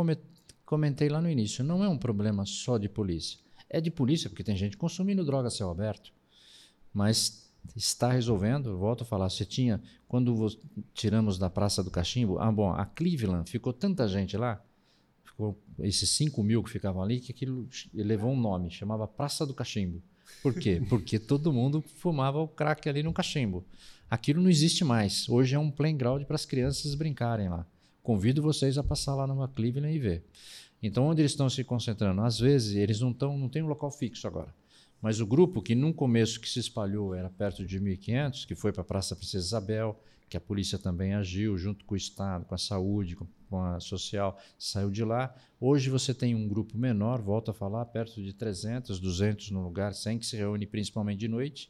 comentei lá no início, não é um problema só de polícia. É de polícia, porque tem gente consumindo droga a céu aberto. Mas está resolvendo. Volto a falar, você tinha, quando tiramos da Praça do Cachimbo, ah, bom, a Cleveland, ficou tanta gente lá, ficou esses 5 mil que ficavam ali, que aquilo levou um nome, chamava Praça do Cachimbo. Por quê? Porque todo mundo fumava o crack ali no cachimbo. Aquilo não existe mais. Hoje é um playground para as crianças brincarem lá. Convido vocês a passar lá numa Cleveland e ver. Então, onde eles estão se concentrando? Às vezes, eles não, estão, não têm um local fixo agora. Mas o grupo que num começo que se espalhou era perto de 1.500, que foi para a Praça Princesa Isabel, que a polícia também agiu junto com o Estado, com a saúde, com, a social, saiu de lá. Hoje você tem um grupo menor, volto a falar, perto de 300, 200 no lugar, sem que se reúne principalmente de noite.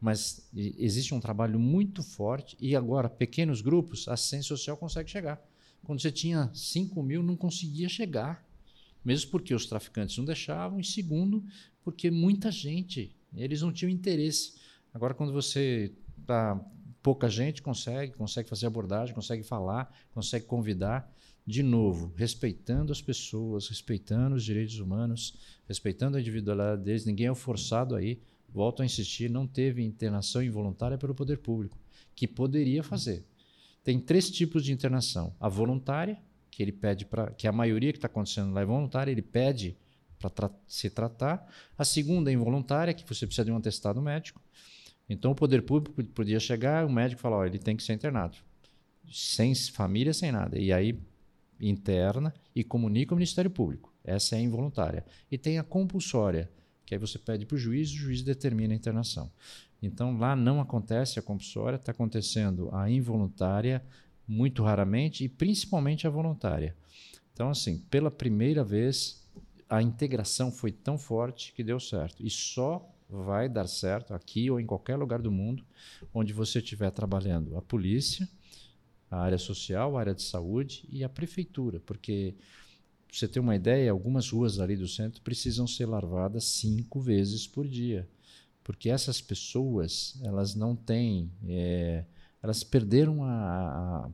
Mas existe um trabalho muito forte e agora pequenos grupos, a assistência social consegue chegar. Quando você tinha 5 mil, não conseguia chegar mesmo porque os traficantes não deixavam, e segundo, porque muita gente, eles não tinham interesse. Agora, quando você tá pouca gente consegue, consegue fazer abordagem, consegue falar, consegue convidar, de novo, respeitando as pessoas, respeitando os direitos humanos, respeitando a individualidade deles, ninguém é forçado aí. Volto a insistir, não teve internação involuntária pelo poder público, que poderia fazer. Tem três tipos de internação: a voluntária, que ele pede para que a maioria que está acontecendo lá é voluntária, ele pede para tra se tratar. A segunda é involuntária, que você precisa de um atestado médico. Então o poder público podia chegar, o médico falar, oh, ele tem que ser internado, sem família, sem nada. E aí interna e comunica ao Ministério Público. Essa é a involuntária. E tem a compulsória, que aí você pede para o juiz, o juiz determina a internação. Então lá não acontece a compulsória, está acontecendo a involuntária muito raramente e principalmente a voluntária. Então assim, pela primeira vez a integração foi tão forte que deu certo. E só vai dar certo aqui ou em qualquer lugar do mundo onde você estiver trabalhando a polícia, a área social, a área de saúde e a prefeitura, porque você ter uma ideia, algumas ruas ali do centro precisam ser lavadas cinco vezes por dia, porque essas pessoas elas não têm, é, elas perderam a,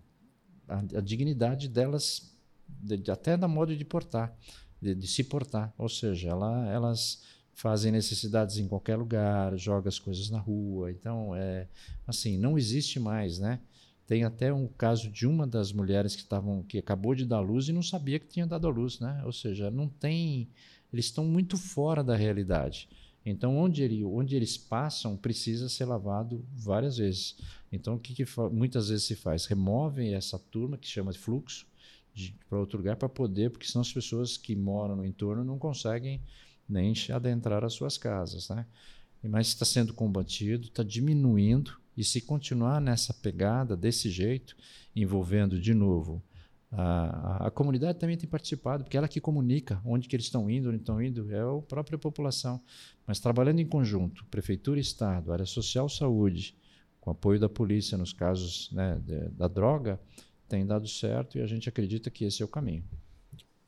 a, a dignidade delas, de, até da modo de portar de, de se portar. Ou seja, ela, elas fazem necessidades em qualquer lugar, jogam as coisas na rua. Então, é assim, não existe mais, né? Tem até um caso de uma das mulheres que estavam que acabou de dar luz e não sabia que tinha dado a luz, né? Ou seja, não tem, eles estão muito fora da realidade. Então, onde, ele, onde eles passam, precisa ser lavado várias vezes. Então, o que, que muitas vezes se faz? Removem essa turma que chama de fluxo, para outro lugar para poder, porque senão as pessoas que moram no entorno não conseguem nem adentrar as suas casas, né? Mas está sendo combatido, está diminuindo e se continuar nessa pegada desse jeito, envolvendo de novo a, a, comunidade também tem participado, porque ela que comunica onde que eles estão indo, onde estão indo, é a própria população. Mas trabalhando em conjunto, prefeitura e Estado, área social, saúde, com apoio da polícia nos casos né, de, da droga, tem dado certo e a gente acredita que esse é o caminho.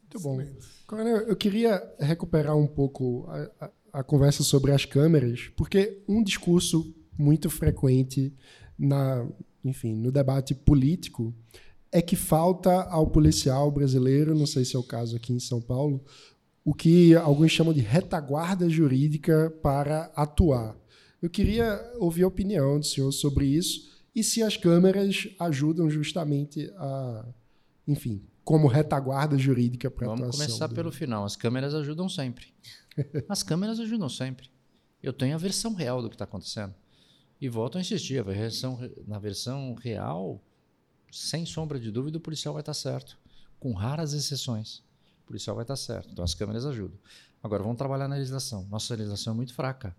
Muito bom. Coronel, eu queria recuperar um pouco a, a, a, conversa sobre as câmeras, porque um discurso muito frequente na, enfim, no debate político é que falta ao policial brasileiro, não sei se é o caso aqui em São Paulo, o que alguns chamam de retaguarda jurídica para atuar. Eu queria ouvir a opinião do senhor sobre isso e se as câmeras ajudam justamente a, enfim, como retaguarda jurídica para Vamos atuação. começar do- pelo final. As câmeras ajudam sempre. As câmeras ajudam sempre. Eu tenho a versão real do que está acontecendo. E volto a insistir, a versão, na versão real, sem sombra de dúvida, o policial vai estar certo. Com raras exceções, o policial vai estar certo. Então as câmeras ajudam. Agora, vamos trabalhar na legislação. Nossa legislação é muito fraca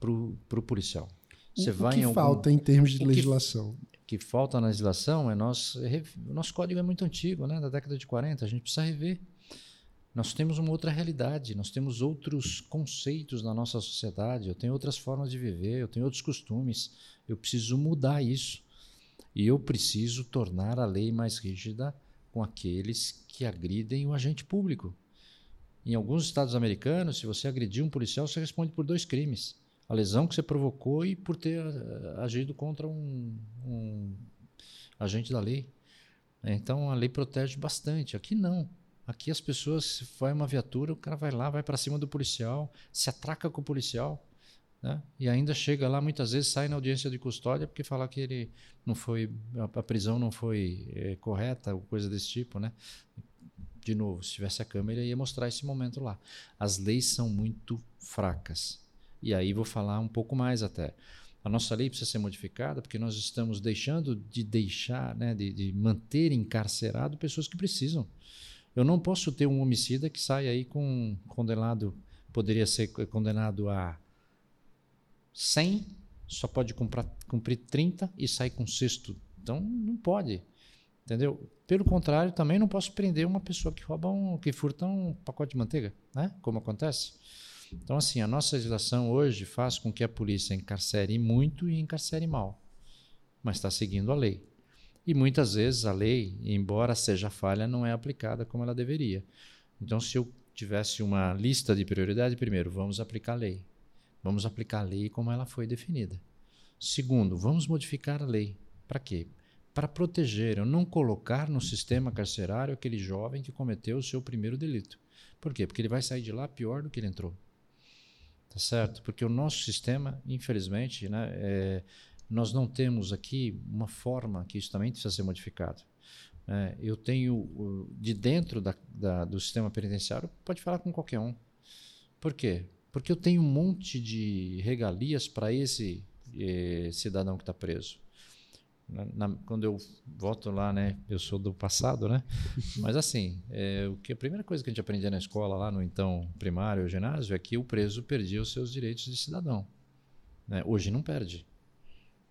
para o policial. Você o, vai que em algum- falta em termos de o que- legislação? que falta na legislação é nós. O nosso código é muito antigo, né? da década de 40, a gente precisa rever. Nós temos uma outra realidade, nós temos outros conceitos na nossa sociedade, eu tenho outras formas de viver, eu tenho outros costumes. Eu preciso mudar isso. E eu preciso tornar a lei mais rígida com aqueles que agridem o agente público. Em alguns estados americanos, se você agredir um policial, você responde por dois crimes: a lesão que você provocou e por ter eh, agido contra um, um agente da lei. Então a lei protege bastante. Aqui não. Aqui as pessoas, se vai uma viatura, o cara vai lá, vai para cima do policial, se atraca com o policial, né? e ainda chega lá, muitas vezes sai na audiência de custódia porque fala que ele não foi, a, prisão não foi eh, correta, ou coisa desse tipo, né? De novo, se tivesse a câmera, ia mostrar esse momento lá. As leis são muito fracas. E aí vou falar um pouco mais até. A nossa lei precisa ser modificada porque nós estamos deixando de deixar, né, de, de manter encarcerado pessoas que precisam. Eu não posso ter um homicida que sai aí com condenado, poderia ser condenado a 100, só pode comprar, cumprir 30 e sai com sexto. Então não pode. Entendeu? Pelo contrário, também não posso prender uma pessoa que rouba um, que furta um pacote de manteiga, né? Como acontece. Então, assim, a nossa legislação hoje faz com que a polícia encarcere muito e encarcere mal, mas está seguindo a lei. E muitas vezes a lei, embora seja falha, não é aplicada como ela deveria. Então, se eu tivesse uma lista de prioridade, primeiro, vamos aplicar a lei. Vamos aplicar a lei como ela foi definida. Segundo, vamos modificar a lei. Para quê? Para proteger, eu não colocar no sistema carcerário aquele jovem que cometeu o seu primeiro delito. Por quê? Porque ele vai sair de lá pior do que ele entrou. Tá certo? Porque o nosso sistema, infelizmente, né, é, nós não temos aqui uma forma que isso também precisa ser modificado. É, eu tenho, de dentro da, da, do sistema penitenciário, pode falar com qualquer um. Por quê? Porque eu tenho um monte de regalias para esse eh, cidadão que está preso. Na, na, quando eu volto lá, né, eu sou do passado, né? Mas assim, é, o que a primeira coisa que a gente aprendia na escola, lá no então primário ou ginásio, é que o preso perdia os seus direitos de cidadão. Né? Hoje não perde.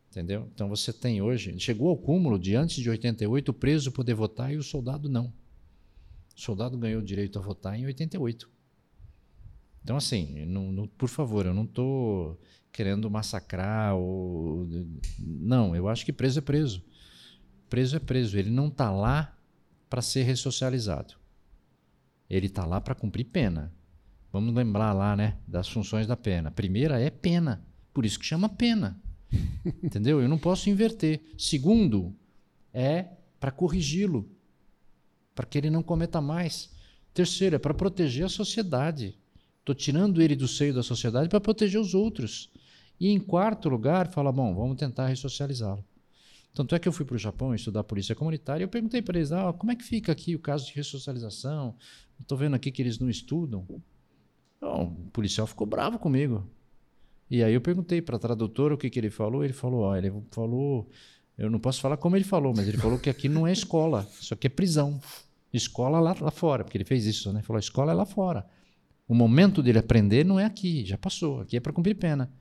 Entendeu? Então você tem hoje, chegou ao cúmulo de antes de 88 o preso poder votar e o soldado não. O soldado ganhou o direito a votar em 88. Então, assim, não, não, por favor, eu não estou querendo massacrar ou. Não, eu acho que preso é preso. Preso é preso. Ele não está lá para ser ressocializado. Ele está lá para cumprir pena. Vamos lembrar lá, né, das funções da pena. A primeira é pena. Por isso que chama pena. Entendeu? Eu não posso inverter. Segundo, é para corrigi-lo, para que ele não cometa mais. Terceiro, é para proteger a sociedade. Estou tirando ele do seio da sociedade para proteger os outros. E em quarto lugar, fala: bom, vamos tentar ressocializá-lo. Tanto é que eu fui para o Japão estudar polícia comunitária e eu perguntei para eles: ah, como é que fica aqui o caso de ressocialização? Estou vendo aqui que eles não estudam. O policial ficou bravo comigo. E aí eu perguntei para a tradutora o que, que ele falou. Ele falou: ó, ele falou. Eu não posso falar como ele falou, mas ele falou que aqui não é escola, isso aqui é prisão. Escola lá, lá fora, porque ele fez isso, né? Ele falou: escola é lá fora. O momento dele aprender não é aqui, já passou. Aqui é para cumprir pena.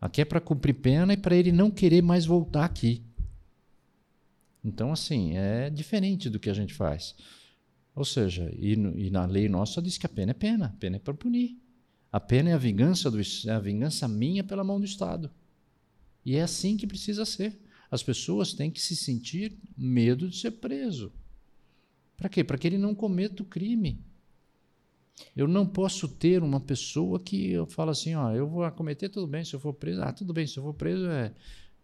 Aqui é para cumprir pena e para ele não querer mais voltar aqui. Então, assim, é diferente do que a gente faz. Ou seja, e, e na lei nossa diz que a pena é pena, a pena é para punir. A pena é a vingança, do, é a vingança minha pela mão do Estado. E é assim que precisa ser. As pessoas têm que se sentir medo de ser preso. Para quê? Para que ele não cometa o crime. Eu não posso ter uma pessoa que eu falo assim, ó, eu vou cometer tudo bem se eu for preso. Ah, tudo bem, se eu for preso, é,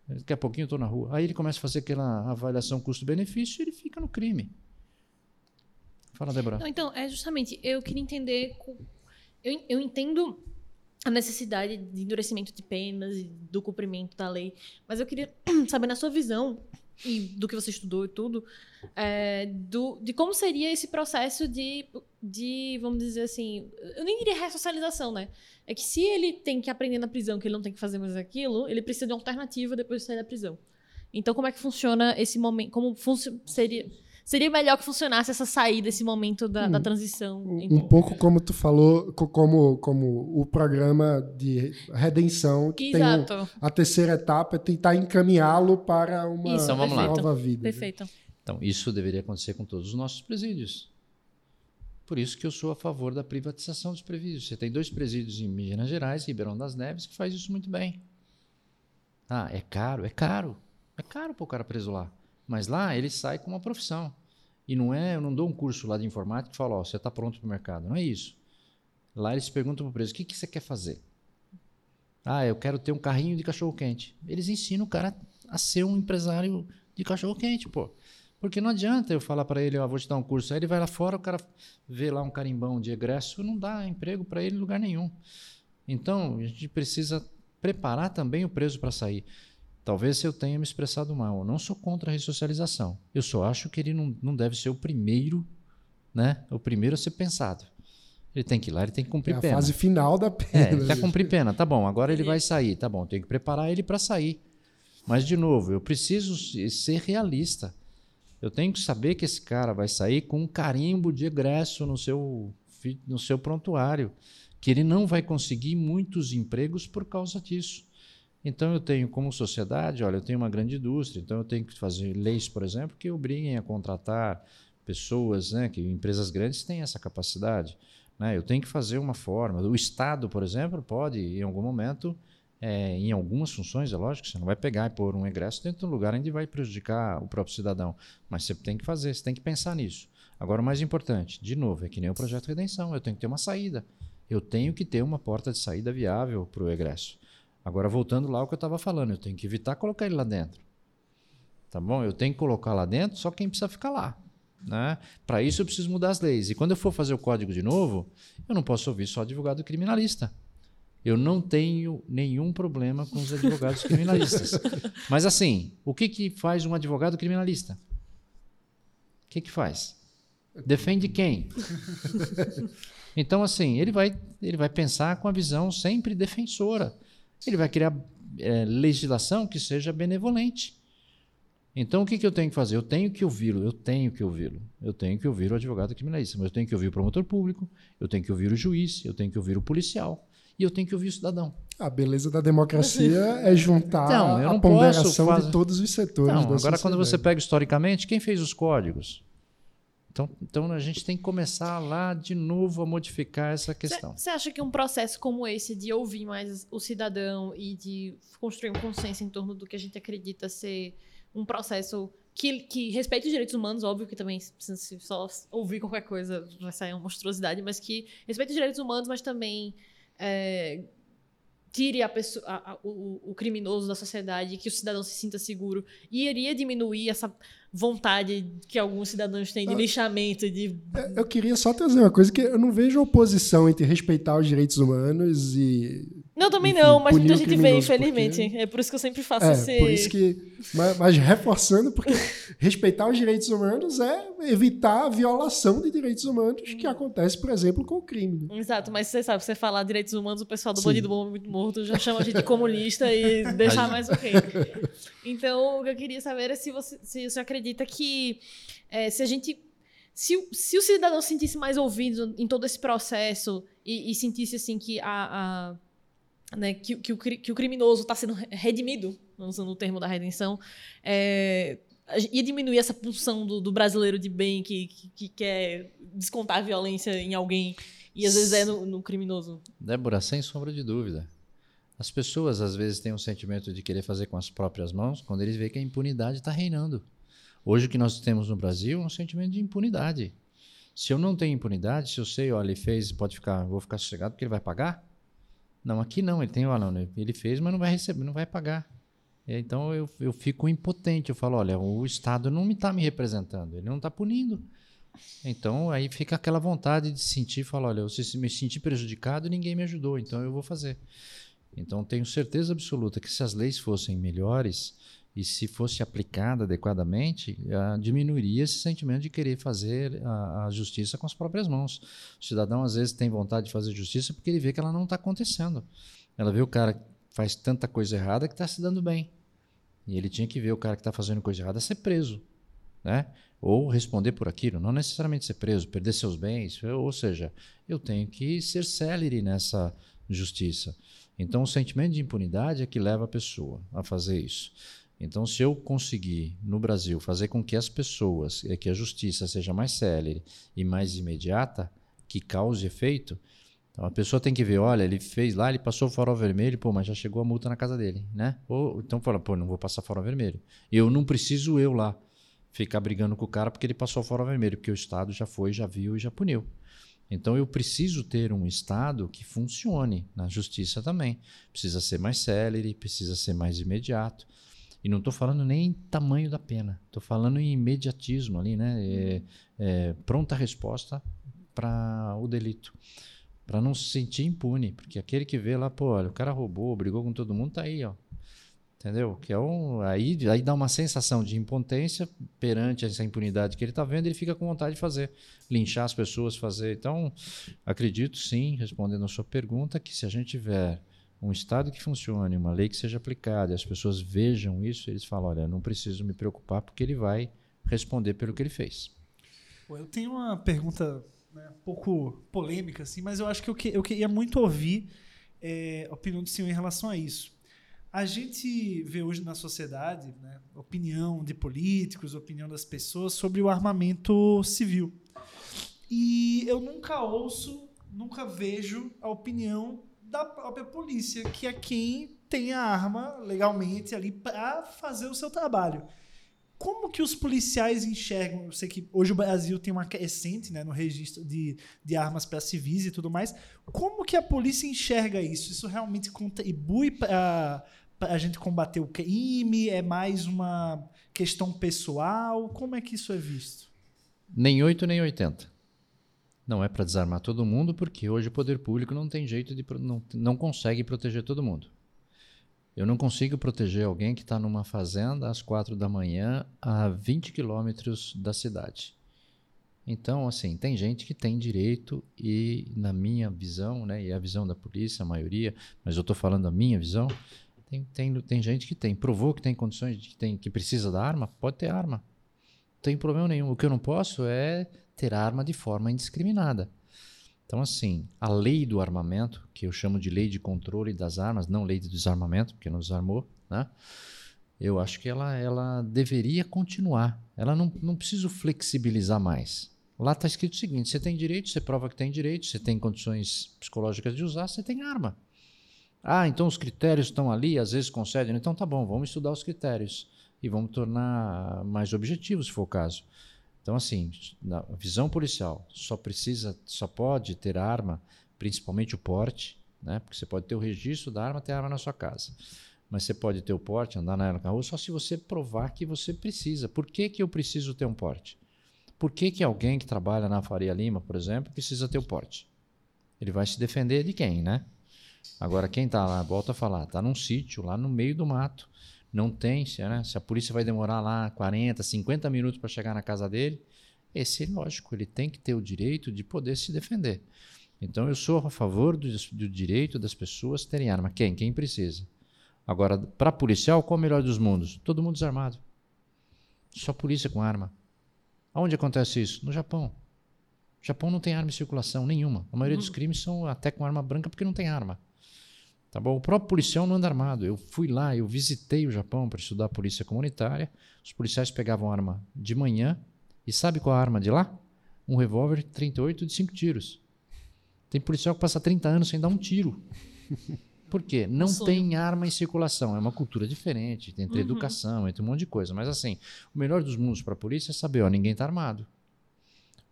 daqui a pouquinho eu estou na rua. Aí ele começa a fazer aquela avaliação custo-benefício e ele fica no crime. Fala, Débora. Não, então, é justamente, eu queria entender. Eu, eu entendo a necessidade de endurecimento de penas e do cumprimento da lei, mas eu queria saber, na sua visão, e do que você estudou e tudo, é, do, de como seria esse processo de, de, vamos dizer assim, eu nem diria ressocialização, né? É que se ele tem que aprender na prisão que ele não tem que fazer mais aquilo, ele precisa de uma alternativa depois de sair da prisão. Então, como é que funciona esse momento? Como seria. Seria melhor que funcionasse essa saída, esse momento da, da transição. Um, entre- um pouco como tu falou, co- como, como o programa de redenção, que tem um- Exato. a terceira etapa é tentar encaminhá-lo para uma Isso, nova vida. né? Perfeito. Então, isso deveria acontecer com todos os nossos presídios. Por isso que eu sou a favor da privatização dos presídios. Você tem dois presídios em Minas Gerais, Ribeirão das Neves, que faz isso muito bem. Ah, é caro? É caro. É caro para o cara preso lá. Mas lá ele sai com uma profissão. E não é, eu não dou um curso lá de informática e falo, ó, você está pronto para o mercado. Não é isso. Lá eles perguntam para o preso, o que, que você quer fazer? Ah, eu quero ter um carrinho de cachorro-quente. Eles ensinam o cara a ser um empresário de cachorro-quente, pô. Porque não adianta eu falar para ele, ó, vou te dar um curso. Aí ele vai lá fora, o cara vê lá um carimbão de egresso, não dá emprego para ele em lugar nenhum. Então, a gente precisa preparar também o preso para sair. Talvez eu tenha me expressado mal. Eu não sou contra a ressocialização. Eu só acho que ele não, não deve ser o primeiro, né? O primeiro a ser pensado. Ele tem que ir lá, ele tem que É cumprir a pena. fase final da É, pena. ele quer cumprir pena. Tá bom, agora ele vai sair. Tá bom, tenho que preparar ele para sair. Mas, de novo, eu preciso se- ser realista. Eu tenho que saber que esse cara vai sair com um carimbo de egresso no seu, no seu prontuário. Que ele não vai conseguir muitos empregos por causa disso. Então, eu tenho, como sociedade, olha, eu tenho uma grande indústria, então eu tenho que fazer leis, por exemplo, que obriguem a contratar pessoas, né, que empresas grandes têm essa capacidade. Né? Eu tenho que fazer uma forma. O Estado, por exemplo, pode, em algum momento, é, em algumas funções, é lógico, você não vai pegar e pôr um egresso dentro de um lugar onde vai prejudicar o próprio cidadão. Mas você tem que fazer, você tem que pensar nisso. Agora, o mais importante, de novo, é que nem o projeto de redenção, eu tenho que ter uma saída. Eu tenho que ter uma porta de saída viável para o egresso. Agora, voltando lá ao que eu estava falando, eu tenho que evitar colocar ele lá dentro. Tá bom? Eu tenho que colocar lá dentro, só quem precisa ficar lá. Né? Para isso eu preciso mudar as leis. E quando eu for fazer o código de novo, eu não posso ouvir só advogado criminalista. Eu não tenho nenhum problema com os advogados criminalistas. Mas assim, o que, que faz um advogado criminalista? O que, que faz? Defende quem? Então, assim, ele vai, ele vai pensar com a visão sempre defensora. Ele vai criar eh, legislação que seja benevolente. Então, o que, que eu tenho que fazer? Eu tenho que ouvi-lo, eu tenho que ouvi-lo. Eu tenho que ouvir o advogado criminalista, mas eu tenho que ouvir o promotor público, eu tenho que ouvir o juiz, eu tenho que ouvir o policial e eu tenho que ouvir o cidadão. A beleza da democracia é juntar Então, eu a não ponderação posso fazer- de todos os setores Então, da agora, quando você sociedade. pega historicamente, quem fez os códigos? Então, então, a gente tem que começar lá de novo a modificar essa questão. Você acha que um processo como esse de ouvir mais o cidadão e de construir um consenso em torno do que a gente acredita ser um processo que, que respeite os direitos humanos, óbvio que também se se só ouvir qualquer coisa vai sair uma monstruosidade, mas que respeite os direitos humanos, mas também é, tire a pessoa, a- a- o, o criminoso da sociedade, que o cidadão se sinta seguro, e iria diminuir essa vontade que alguns cidadãos têm de Ah. lixamento, de Eu queria só trazer uma coisa que eu não vejo oposição entre respeitar os direitos humanos e. Não, também Enfim, não, mas muita gente vê, infelizmente. porque- É por isso que eu sempre faço É, esse. por isso que. Mas, mas reforçando, porque respeitar os direitos humanos é evitar a violação de direitos humanos que acontece, por exemplo, com o crime. né? Exato, mas você sabe, você falar direitos humanos, o pessoal do Sim. Bandido Bom Muito Morto já chama a gente de comunista e deixar mais o quê? Então, o que eu queria saber é se você, se você acredita que é, se a gente. Se, o- se o cidadão se sentisse mais ouvido em todo esse processo e, e sentisse assim que a. a- né, que, que o, que o criminoso está sendo redimido, usando o termo da redenção, é, ia diminuir essa pulsão do, do brasileiro de bem que, que, que quer descontar a violência em alguém e às vezes é no, no criminoso. Débora, sem sombra de dúvida. As pessoas às vezes têm um sentimento de querer fazer com as próprias mãos quando eles veem que a impunidade está reinando. Hoje o que nós temos no Brasil é um sentimento de impunidade. Se eu não tenho impunidade, se eu sei, olha, ele fez, pode ficar, vou ficar sossegado porque ele vai pagar? Não, aqui não, ele tem, olha, não, ele fez, mas não vai receber, não vai pagar. É, Então eu, eu fico impotente, eu falo, olha, o Estado não está me representando, ele não está punindo. Então aí fica aquela vontade de sentir, falar, olha, eu me senti prejudicado e ninguém me ajudou, então eu vou fazer. Então tenho certeza absoluta que se as leis fossem melhores e se fosse aplicada adequadamente, uh, diminuiria esse sentimento de querer fazer a, a, justiça com as próprias mãos. O cidadão às vezes tem vontade de fazer justiça porque ele vê que ela não está acontecendo. Ela vê o cara que faz tanta coisa errada que está se dando bem. E ele tinha que ver o cara que está fazendo coisa errada ser preso, né? Ou responder por aquilo, não necessariamente ser preso, perder seus bens, ou seja, eu tenho que ser célere nessa justiça. Então, o sentimento de impunidade é que leva a pessoa a fazer isso. Então, se eu conseguir, no Brasil, fazer com que as pessoas, que a justiça seja mais célere e mais imediata, que cause efeito, então a pessoa tem que ver, olha, ele fez lá, ele passou o farol vermelho, pô, mas já chegou a multa na casa dele, né? Ou então fala, pô, não vou passar farol vermelho. Eu não preciso eu lá ficar brigando com o cara porque ele passou o farol vermelho, porque o Estado já foi, já viu e já puniu. Então eu preciso ter um Estado que funcione na justiça também. Precisa ser mais célere, precisa ser mais imediato. E não estou falando nem em tamanho da pena, estou falando em imediatismo ali, né? É, é, pronta resposta para o delito. Para não se sentir impune, porque aquele que vê lá, pô, olha, o cara roubou, brigou com todo mundo, tá aí, ó. Entendeu? Que é um, aí, aí dá uma sensação de impotência perante essa impunidade que ele está vendo, ele fica com vontade de fazer, linchar as pessoas, fazer. Então, acredito sim, respondendo a sua pergunta, que se a gente tiver um Estado que funcione, uma lei que seja aplicada, as pessoas vejam isso, eles falam: olha, não preciso me preocupar porque ele vai responder pelo que ele fez. Eu tenho uma pergunta né, um pouco polêmica, assim, mas eu acho que eu, que, eu queria muito ouvir é, a opinião do senhor em relação a isso. A gente vê hoje na sociedade né, opinião de políticos, opinião das pessoas sobre o armamento civil. E eu nunca ouço, nunca vejo a opinião da própria polícia, que é quem tem a arma legalmente ali para fazer o seu trabalho. Como que os policiais enxergam? Eu sei que hoje o Brasil tem uma crescente né, no registro de, de armas para civis e tudo mais. Como que a polícia enxerga isso? Isso realmente contribui para a gente combater o crime? É mais uma questão pessoal? Como é que isso é visto? Nem 8 nem 80. Não é para desarmar todo mundo, porque hoje o poder público não tem jeito de. não, não consegue proteger todo mundo. Eu não consigo proteger alguém que está numa fazenda às quatro da manhã, a 20 quilômetros da cidade. Então, assim, tem gente que tem direito e, na minha visão, né, e a visão da polícia, a maioria, mas eu estou falando a minha visão, tem, tem, tem gente que tem, provou que tem condições, de, que, tem, que precisa da arma, pode ter arma. Não tem problema nenhum. O que eu não posso é ter arma de forma indiscriminada. Então, assim, a lei do armamento, que eu chamo de lei de controle das armas, não lei de desarmamento, porque não desarmou, né? Eu acho que ela, ela deveria continuar. Ela não, não precisa flexibilizar mais. Lá está escrito o seguinte: você tem direito, você prova que tem direito, você tem condições psicológicas de usar, você tem arma. Ah, então os critérios estão ali, às vezes concedem. Então tá bom, vamos estudar os critérios e vamos tornar mais objetivos, se for o caso. Então, assim, na visão policial, só precisa, só pode ter arma, principalmente o porte, né? Porque você pode ter o registro da arma, ter arma na sua casa. Mas você pode ter o porte, andar na rua, só se você provar que você precisa. Por que, que eu preciso ter um porte? Por que, que alguém que trabalha na Faria Lima, por exemplo, precisa ter o porte? Ele vai se defender de quem, né? Agora, quem está lá, volta a falar, está num sítio, lá no meio do mato, não tem, né? se a polícia vai demorar lá 40, 50 minutos para chegar na casa dele, esse, lógico, ele tem que ter o direito de poder se defender. Então, eu sou a favor do, do direito das pessoas terem arma. Quem? Quem precisa. Agora, para policial, qual é o melhor dos mundos? Todo mundo desarmado. Só polícia com arma. Aonde acontece isso? No Japão. O Japão não tem arma em circulação nenhuma. A maioria dos hum. crimes são até com arma branca porque não tem arma. Tá bom? O próprio policial não anda armado. Eu fui lá, eu visitei o Japão para estudar a polícia comunitária. Os policiais pegavam arma de manhã. E sabe qual a arma de lá? Um revólver 38 de 5 tiros. Tem policial que passa 30 anos sem dar um tiro. Por quê? Não Sonho. tem arma em circulação. É uma cultura diferente, entre uhum. educação, entre um monte de coisa. Mas assim, o melhor dos mundos para a polícia é saber, ó, ninguém está armado.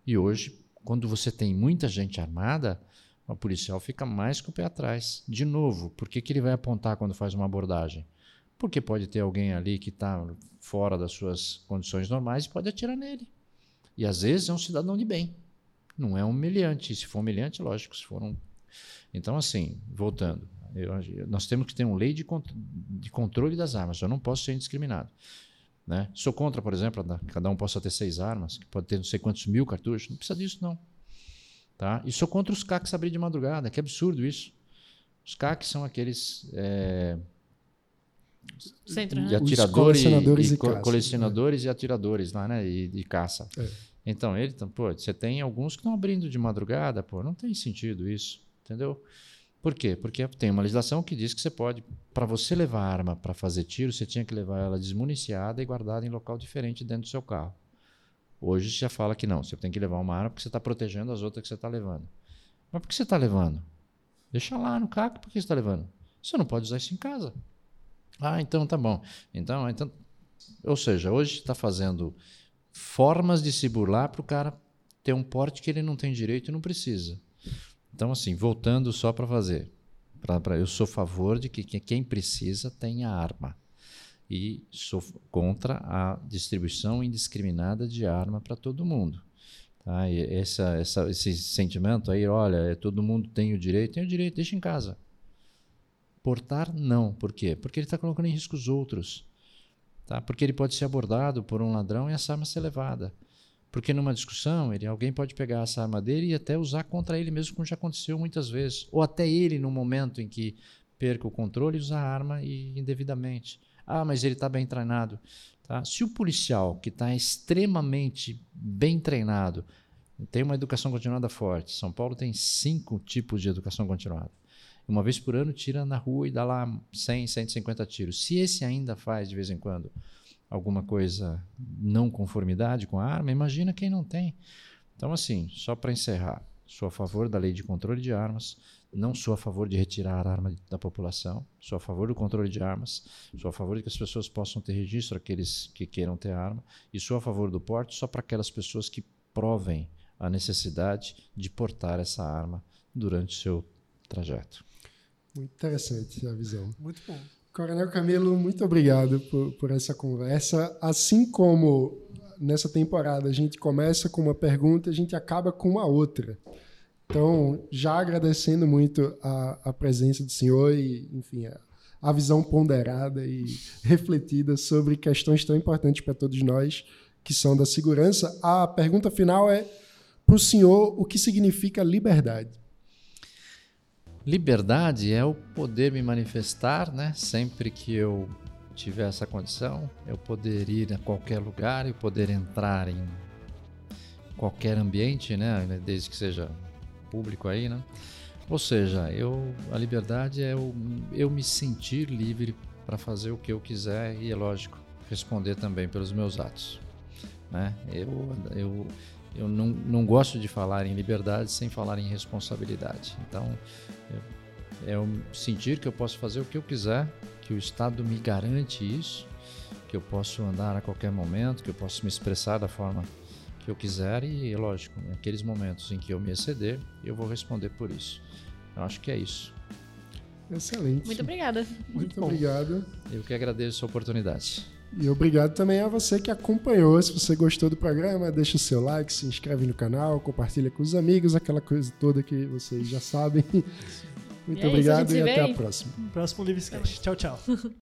E hoje, quando você tem muita gente armada, o policial fica mais com o pé atrás. De novo, por que, que ele vai apontar quando faz uma abordagem? Porque pode ter alguém ali que está fora das suas condições normais e pode atirar nele. E às vezes é um cidadão de bem, não é um humilhante. Se for humilhante, lógico, se for um. Então, assim, voltando, eu, nós temos que ter uma lei de, de controle das armas, eu não posso ser indiscriminado. Né? Sou contra, por exemplo, cada um possa ter seis armas, que pode ter não sei quantos mil cartuchos, não precisa disso, não. Tá? E sou contra os CACs abrir de madrugada, que absurdo isso. Os CACs são aqueles. É, Centro, né? de atiradores e, e, e caça, colecionadores é. e atiradores lá, né? E, e caça. É. Então, ele, então, pô, você tem alguns que estão abrindo de madrugada, pô, não tem sentido isso, entendeu? Por quê? Porque tem uma legislação que diz que você pode, para você levar arma para fazer tiro, você tinha que levar ela desmuniciada e guardada em local diferente dentro do seu carro. Hoje já fala que não, você tem que levar uma arma porque você está protegendo as outras que você está levando. Mas por que você está levando? Deixa lá no CAC, por que você está levando? Você não pode usar isso em casa. Ah, então tá bom. Então, então ou seja, hoje está fazendo formas de se burlar para o cara ter um porte que ele não tem direito e não precisa. Então, assim, voltando só para fazer. Pra, pra, eu sou a favor de que, que quem precisa tenha arma e sou contra a distribuição indiscriminada de arma para todo mundo. Tá? E essa, essa, esse sentimento aí, olha, é, todo mundo tem o direito, tem o direito, deixa em casa. Portar, não. Por quê? Porque ele está colocando em risco os outros. Tá? Porque ele pode ser abordado por um ladrão e essa arma ser levada. Porque numa discussão, ele, alguém pode pegar essa arma dele e até usar contra ele mesmo, como já aconteceu muitas vezes. Ou até ele, no momento em que perca o controle, usar a arma e, indevidamente. Ah, mas ele está bem treinado. Tá? Se o policial, que está extremamente bem treinado, tem uma educação continuada forte, São Paulo tem cinco tipos de educação continuada. Uma vez por ano tira na rua e dá lá 100, 150 tiros. Se esse ainda faz de vez em quando alguma coisa não conformidade com a arma, imagina quem não tem. Então, assim, só para encerrar, sou a favor da lei de controle de armas, não sou a favor de retirar a arma da população, sou a favor do controle de armas, sou a favor de que as pessoas possam ter registro, aqueles que queiram ter arma, e sou a favor do porte só para aquelas pessoas que provem a necessidade de portar essa arma durante o seu trajeto. Muito interessante a visão. Muito bom. Coronel Camilo, muito obrigado por, por essa conversa. Assim como nessa temporada a gente começa com uma pergunta, a gente acaba com uma outra. Então, já agradecendo muito a, a presença do senhor e, enfim, a, a visão ponderada e refletida sobre questões tão importantes para todos nós, que são da segurança. A pergunta final é para o senhor o que significa liberdade? Liberdade é o poder me manifestar, né? Sempre que eu tiver essa condição, eu poder ir a qualquer lugar, eu poder entrar em qualquer ambiente, né? Desde que seja público aí, né? Ou seja, eu, a liberdade é eu, eu me sentir livre para fazer o que eu quiser e, é lógico, responder também pelos meus atos. Né? Eu, eu, eu não, não gosto de falar em liberdade sem falar em responsabilidade. Então, é eu sentir que eu posso fazer o que eu quiser, que o Estado me garante isso, que eu posso andar a qualquer momento, que eu posso me expressar da forma que eu quiser e, lógico, naqueles momentos em que eu me exceder, eu vou responder por isso. Eu acho que é isso. Excelente. Muito obrigada. Muito, Muito obrigado. Eu que agradeço a oportunidade. E obrigado também a você que acompanhou. Se você gostou do programa, deixa o seu like, se inscreve no canal, compartilha com os amigos, aquela coisa toda que vocês já sabem. Muito é obrigado isso, e até a próxima. Próximo Livescast. Tchau, tchau.